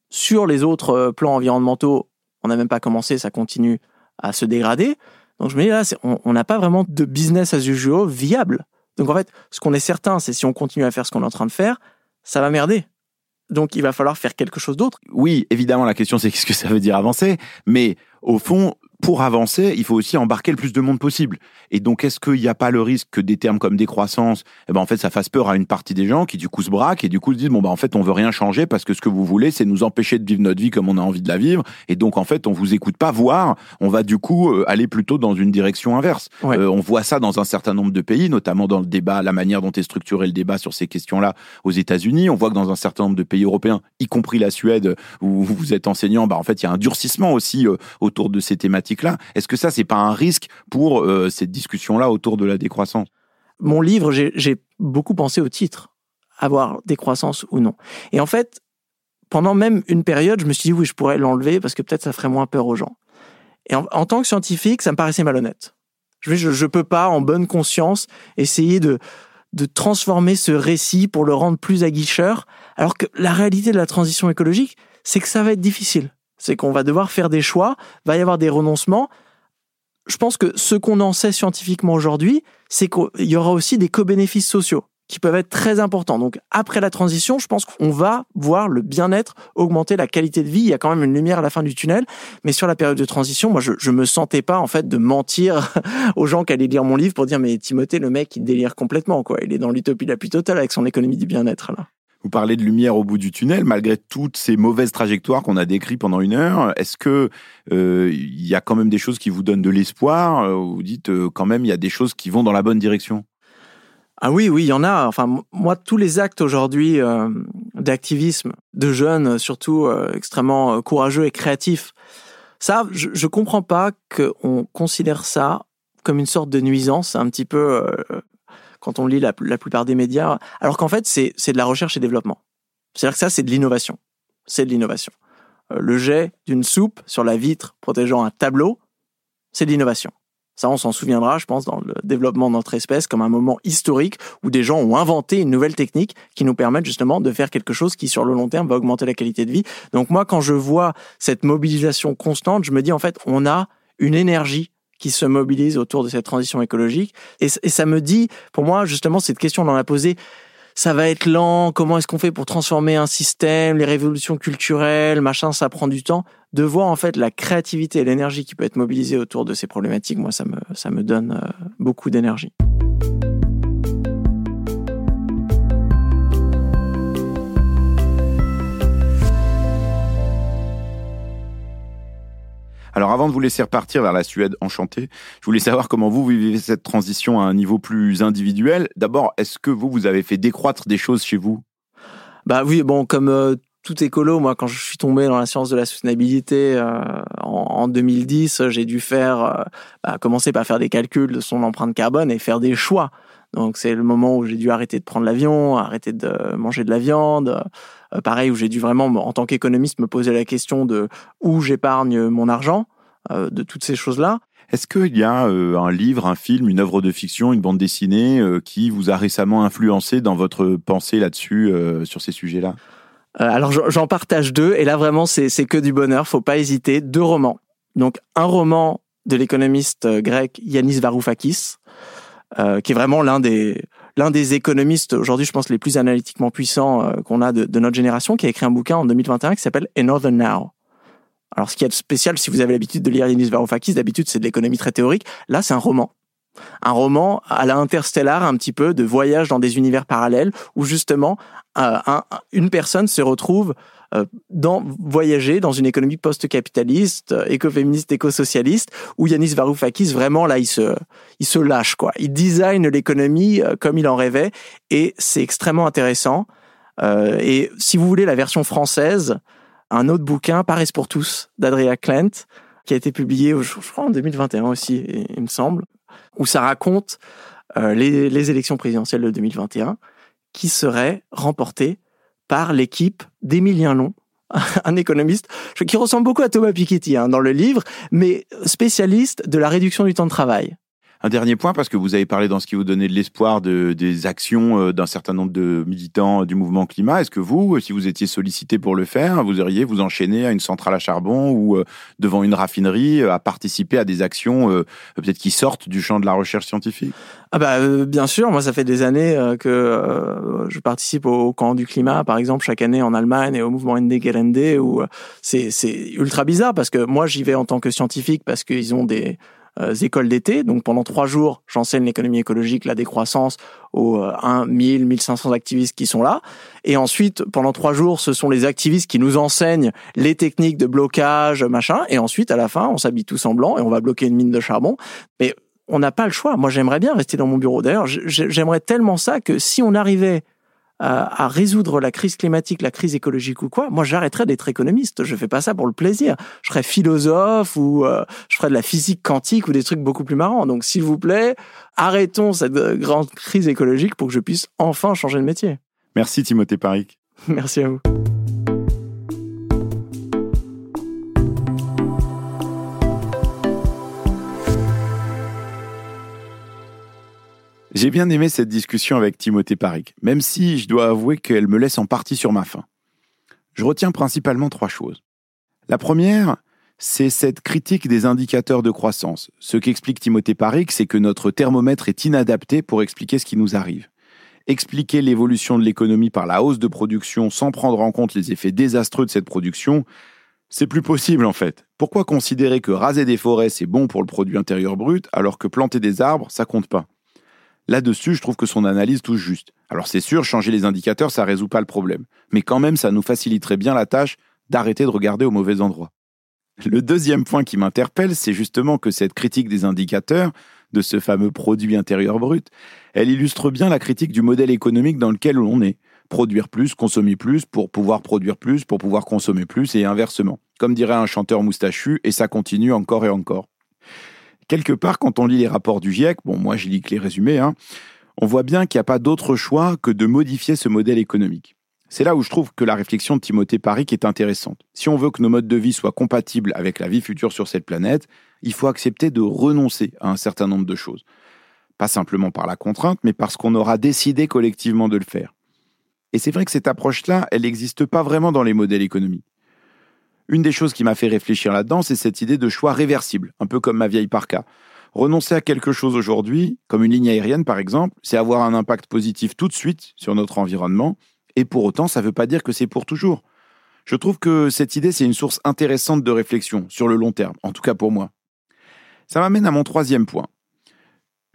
Sur les autres euh, plans environnementaux, on n'a même pas commencé, ça continue à se dégrader. Donc je me dis là, on n'a pas vraiment de business as usual viable. Donc en fait, ce qu'on est certain, c'est si on continue à faire ce qu'on est en train de faire, ça va merder. Donc il va falloir faire quelque chose d'autre. Oui, évidemment, la question c'est qu'est-ce que ça veut dire avancer, mais au fond, pour avancer, il faut aussi embarquer le plus de monde possible. Et donc, est-ce qu'il n'y a pas le risque que des termes comme décroissance, eh ben, en fait, ça fasse peur à une partie des gens qui, du coup, se braquent et du coup, se disent, bon, bah, en fait, on veut rien changer parce que ce que vous voulez, c'est nous empêcher de vivre notre vie comme on a envie de la vivre. Et donc, en fait, on vous écoute pas voir. On va, du coup, euh, aller plutôt dans une direction inverse. Euh, on voit ça dans un certain nombre de pays, notamment dans le débat, la manière dont est structuré le débat sur ces questions-là aux États-Unis. On voit que dans un certain nombre de pays européens, y compris la Suède, où vous êtes enseignant, bah, en fait, il y a un durcissement aussi euh, autour de ces Est-ce que ça, c'est pas un risque pour euh, cette discussion-là autour de la décroissance? Mon livre, j'ai beaucoup pensé au titre, avoir décroissance ou non. Et en fait, pendant même une période, je me suis dit oui, je pourrais l'enlever parce que peut-être ça ferait moins peur aux gens. Et en, tant que scientifique, ça me paraissait malhonnête. Je ne peux pas, en bonne conscience, essayer de, de transformer ce récit pour le rendre plus aguicheur, alors que la réalité de la transition écologique, c'est que ça va être difficile. C'est qu'on va devoir faire des choix, va y avoir des renoncements, je pense que ce qu'on en sait scientifiquement aujourd'hui, c'est qu'il y aura aussi des co-bénéfices sociaux qui peuvent être très importants. Donc après la transition, je pense qu'on va voir le bien-être augmenter, la qualité de vie. Il y a quand même une lumière à la fin du tunnel. Mais sur la période de transition, moi, je, je me sentais pas en fait de mentir aux gens qui allaient lire mon livre pour dire mais Timothée, le mec, il délire complètement quoi. Il est dans l'utopie la plus totale avec son économie du bien-être là. Vous parlez de lumière au bout du tunnel, malgré toutes ces mauvaises trajectoires qu'on a décrites pendant une heure. Est-ce que euh, il y a quand même des choses qui vous donnent de l'espoir euh, Vous dites euh, quand même il y a des choses qui vont dans la bonne direction? Ah oui, oui, il y en a. Enfin, moi, tous les actes aujourd'hui d'activisme de jeunes, surtout extrêmement courageux et créatifs, ça, je, je comprends pas qu'on considère ça comme une sorte de nuisance, un petit peu quand on lit la, plupart des médias, alors qu'en fait, c'est de la recherche et développement. C'est-à-dire que ça, c'est de l'innovation. C'est de l'innovation. Euh, le jet d'une soupe sur la vitre protégeant un tableau, c'est de l'innovation. Ça, on s'en souviendra, je pense, dans le développement de notre espèce, comme un moment historique où des gens ont inventé une nouvelle technique qui nous permettent justement de faire quelque chose qui, sur le long terme, va augmenter la qualité de vie. Donc moi, quand je vois cette mobilisation constante, je me dis, en fait, on a une énergie qui se mobilisent autour de cette transition écologique. Et, ça me dit, pour moi, justement, cette question, on en a posé, ça va être lent, comment est-ce qu'on fait pour transformer un système, les révolutions culturelles, machin, ça prend du temps. De voir en fait la créativité et l'énergie qui peut être mobilisée autour de ces problématiques, moi, ça me, ça me donne euh, beaucoup d'énergie. Alors avant de vous laisser repartir vers la Suède enchantée, je voulais savoir comment vous vivez cette transition à un niveau plus individuel. D'abord, est-ce que vous, vous avez fait décroître des choses chez vous? Bah oui, bon, comme euh, tout écolo, moi, quand je suis tombé dans la science de la soutenabilité euh, en, 2010, j'ai dû faire, euh, bah, commencer par faire des calculs de son empreinte carbone et faire des choix. Donc c'est le moment où j'ai dû arrêter de prendre l'avion, arrêter de manger de la viande. Euh, pareil, où j'ai dû vraiment, en tant qu'économiste, me poser la question de où j'épargne mon argent, euh, de toutes ces choses-là. Est-ce qu'il y a euh, un livre, un film, une œuvre de fiction, une bande dessinée qui vous a récemment influencé dans votre pensée là-dessus, sur ces sujets-là? Alors j'en partage deux, et là vraiment c'est que du bonheur, faut pas hésiter. Deux romans. Donc un roman de l'économiste grec Yanis Varoufakis, qui est vraiment l'un des l'un des économistes aujourd'hui, je pense, les plus analytiquement puissants euh, qu'on a de, notre génération, qui a écrit un bouquin en 2021 qui s'appelle Another Now. Alors, ce qui est spécial, si vous avez l'habitude de lire Yanis Varoufakis, d'habitude, c'est de l'économie très théorique. Là, c'est un roman. Un roman à la interstellar, un petit peu de voyage dans des univers parallèles, où justement, euh, un, une personne se retrouve dans voyager dans une économie post-capitaliste, euh, écoféministe, éco-socialiste, où Yanis Varoufakis vraiment là il se il se lâche quoi. Il design l'économie euh, comme il en rêvait et c'est extrêmement intéressant. et si vous voulez la version française, un autre bouquin, Paris pour tous, d'Adria Klent, qui a été publié, je crois, en 2021 aussi, il me semble, où ça raconte les, les élections présidentielles de 2021 qui seraient remportées par l'équipe d'Émilien Long, un économiste qui ressemble beaucoup à Thomas Piketty hein, dans le livre, mais spécialiste de la réduction du temps de travail. Un dernier point, parce que vous avez parlé dans ce qui vous donnait de l'espoir de, des actions euh, d'un certain nombre de militants du mouvement climat. Est-ce que vous, si vous étiez sollicité pour le faire, vous auriez vous enchaîner à une centrale à charbon ou euh, devant une raffinerie euh, à participer à des actions peut-être qui sortent du champ de la recherche scientifique? Ah bah bien sûr, moi ça fait des années que je participe au camp du climat, par exemple chaque année en Allemagne et au mouvement Ende Gelände où c'est ultra bizarre parce que moi j'y vais en tant que scientifique parce qu'ils ont des euh, écoles d'été. Donc pendant trois jours, j'enseigne l'économie écologique, la décroissance aux 1, 1000, 1500 activistes qui sont là. Et ensuite, pendant trois jours, ce sont les activistes qui nous enseignent les techniques de blocage, machin. Et ensuite, à la fin, on s'habille tous en blanc et on va bloquer une mine de charbon. Mais on n'a pas le choix. Moi, j'aimerais bien rester dans mon bureau. D'ailleurs, j'aimerais tellement ça que si on arrivait à, résoudre la crise climatique, la crise écologique ou quoi, moi j'arrêterais d'être économiste. Je fais pas ça pour le plaisir. Je serais philosophe ou euh, je ferais de la physique quantique ou des trucs beaucoup plus marrants. Donc s'il vous plaît, arrêtons cette grande crise écologique pour que je puisse enfin changer de métier. Merci Timothée Paric. Merci à vous. J'ai bien aimé cette discussion avec Timothée Paric, même si je dois avouer qu'elle me laisse en partie sur ma faim. Je retiens principalement trois choses. La première, c'est cette critique des indicateurs de croissance. Ce qu'explique Timothée Paric, c'est que notre thermomètre est inadapté pour expliquer ce qui nous arrive. Expliquer l'évolution de l'économie par la hausse de production sans prendre en compte les effets désastreux de cette production, c'est plus possible en fait. Pourquoi considérer que raser des forêts c'est bon pour le produit intérieur brut alors que planter des arbres ça compte pas? Là-dessus, je trouve que son analyse touche juste. Alors c'est sûr, changer les indicateurs, ça résout pas le problème. Mais quand même, ça nous faciliterait bien la tâche d'arrêter de regarder au mauvais endroit. Le deuxième point qui m'interpelle, c'est justement que cette critique des indicateurs, de ce fameux produit intérieur brut, elle illustre bien la critique du modèle économique dans lequel on est. Produire plus, consommer plus, pour pouvoir produire plus, pour pouvoir consommer plus, et inversement. Comme dirait un chanteur moustachu, et ça continue encore et encore quelque part, quand on lit les rapports du GIEC, bon, moi je lis que les résumés, hein, on voit bien qu'il n'y a pas d'autre choix que de modifier ce modèle économique. C'est là où je trouve que la réflexion de Timothée Paric est intéressante. Si on veut que nos modes de vie soient compatibles avec la vie future sur cette planète, il faut accepter de renoncer à un certain nombre de choses. Pas simplement par la contrainte, mais parce qu'on aura décidé collectivement de le faire. Et c'est vrai que cette approche-là, elle n'existe pas vraiment dans les modèles économiques. Une des choses qui m'a fait réfléchir là-dedans, c'est cette idée de choix réversible, un peu comme ma vieille parka. Renoncer à quelque chose aujourd'hui, comme une ligne aérienne par exemple, c'est avoir un impact positif tout de suite sur notre environnement, et pour autant, ça ne veut pas dire que c'est pour toujours. Je trouve que cette idée, c'est une source intéressante de réflexion sur le long terme, en tout cas pour moi. Ça m'amène à mon troisième point.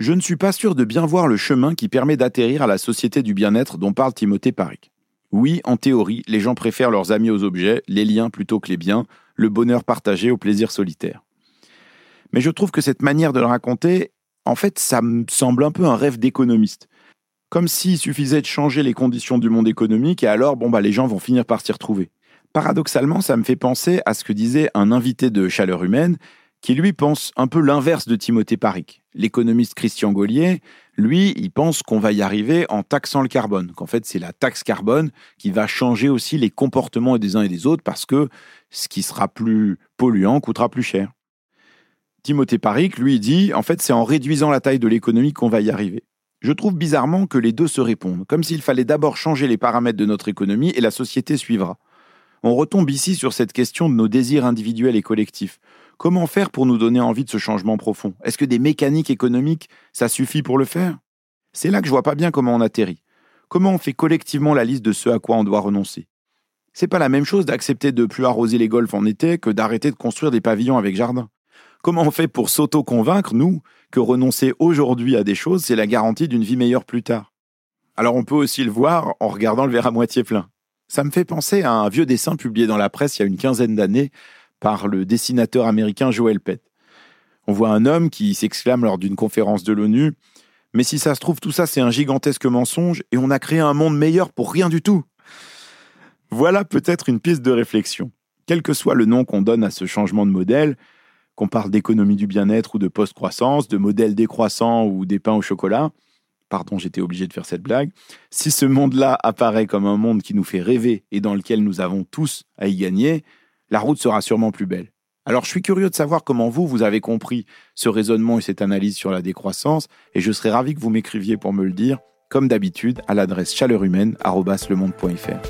Je ne suis pas sûr de bien voir le chemin qui permet d'atterrir à la société du bien-être dont parle Timothée Paric. Oui, en théorie, les gens préfèrent leurs amis aux objets, les liens plutôt que les biens, le bonheur partagé au plaisir solitaire. Mais je trouve que cette manière de le raconter, en fait, ça me semble un peu un rêve d'économiste. Comme s'il suffisait de changer les conditions du monde économique et alors, bon, bah, les gens vont finir par s'y retrouver. Paradoxalement, ça me fait penser à ce que disait un invité de Chaleur Humaine qui lui pense un peu l'inverse de Timothée Paric. L'économiste Christian Gaulier, lui, il pense qu'on va y arriver en taxant le carbone, qu'en fait c'est la taxe carbone qui va changer aussi les comportements des uns et des autres parce que ce qui sera plus polluant coûtera plus cher. Timothée Paric, lui, dit en fait c'est en réduisant la taille de l'économie qu'on va y arriver. Je trouve bizarrement que les deux se répondent, comme s'il fallait d'abord changer les paramètres de notre économie et la société suivra. On retombe ici sur cette question de nos désirs individuels et collectifs. Comment faire pour nous donner envie de ce changement profond? Est-ce que des mécaniques économiques, ça suffit pour le faire? C'est là que je vois pas bien comment on atterrit. Comment on fait collectivement la liste de ce à quoi on doit renoncer? C'est pas la même chose d'accepter de plus arroser les golfs en été que d'arrêter de construire des pavillons avec jardin. Comment on fait pour s'auto-convaincre, nous, que renoncer aujourd'hui à des choses, c'est la garantie d'une vie meilleure plus tard? Alors on peut aussi le voir en regardant le verre à moitié plein. Ça me fait penser à un vieux dessin publié dans la presse il y a une quinzaine d'années par le dessinateur américain Joel Pett. On voit un homme qui s'exclame lors d'une conférence de l'ONU Mais si ça se trouve, tout ça c'est un gigantesque mensonge et on a créé un monde meilleur pour rien du tout. Voilà peut-être une piste de réflexion. Quel que soit le nom qu'on donne à ce changement de modèle, qu'on parle d'économie du bien-être ou de post-croissance, de modèle décroissant ou des pains au chocolat, pardon, j'étais obligé de faire cette blague, si ce monde-là apparaît comme un monde qui nous fait rêver et dans lequel nous avons tous à y gagner, la route sera sûrement plus belle. Alors je suis curieux de savoir comment vous, vous avez compris ce raisonnement et cette analyse sur la décroissance, et je serais ravi que vous m'écriviez pour me le dire, comme d'habitude, à l'adresse chaleurhumaine.fr.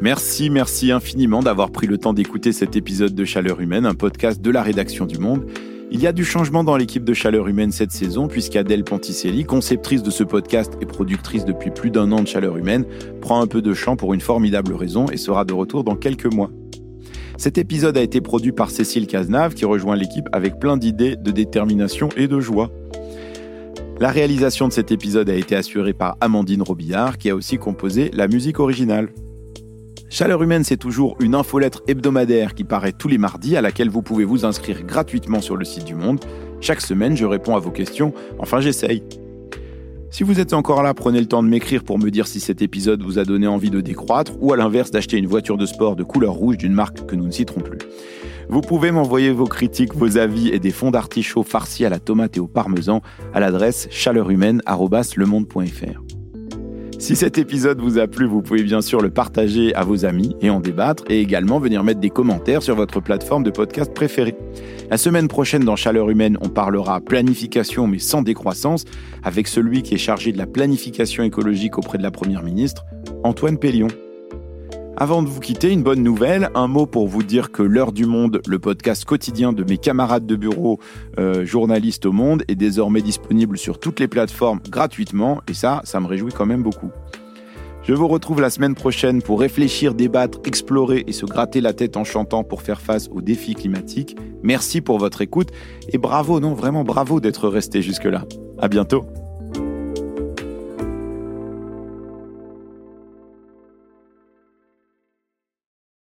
Merci, merci infiniment d'avoir pris le temps d'écouter cet épisode de Chaleur Humaine, un podcast de la rédaction du Monde. Il y a du changement dans l'équipe de Chaleur Humaine cette saison, puisqu'Adèle Ponticelli, conceptrice de ce podcast et productrice depuis plus d'un an de Chaleur Humaine, prend un peu de champ pour une formidable raison et sera de retour dans quelques mois. Cet épisode a été produit par Cécile Cazenave, qui rejoint l'équipe avec plein d'idées, de détermination et de joie. La réalisation de cet épisode a été assurée par Amandine Robillard, qui a aussi composé la musique originale. Chaleur humaine, c'est toujours une infolettre hebdomadaire qui paraît tous les mardis à laquelle vous pouvez vous inscrire gratuitement sur le site du Monde. Chaque semaine, je réponds à vos questions, enfin j'essaye. Si vous êtes encore là, prenez le temps de m'écrire pour me dire si cet épisode vous a donné envie de décroître ou à l'inverse d'acheter une voiture de sport de couleur rouge d'une marque que nous ne citerons plus. Vous pouvez m'envoyer vos critiques, vos avis et des fonds d'artichaut farcis à la tomate et au parmesan à l'adresse chaleurhumaine.lemonde.fr. Si cet épisode vous a plu, vous pouvez bien sûr le partager à vos amis et en débattre et également venir mettre des commentaires sur votre plateforme de podcast préférée. La semaine prochaine dans Chaleur Humaine, on parlera planification mais sans décroissance avec celui qui est chargé de la planification écologique auprès de la Première ministre, Antoine Pellion. Avant de vous quitter, une bonne nouvelle, un mot pour vous dire que L'heure du monde, le podcast quotidien de mes camarades de bureau euh, journalistes au monde, est désormais disponible sur toutes les plateformes gratuitement, et ça, ça me réjouit quand même beaucoup. Je vous retrouve la semaine prochaine pour réfléchir, débattre, explorer et se gratter la tête en chantant pour faire face aux défis climatiques. Merci pour votre écoute et bravo, non, vraiment bravo d'être resté jusque-là. À bientôt.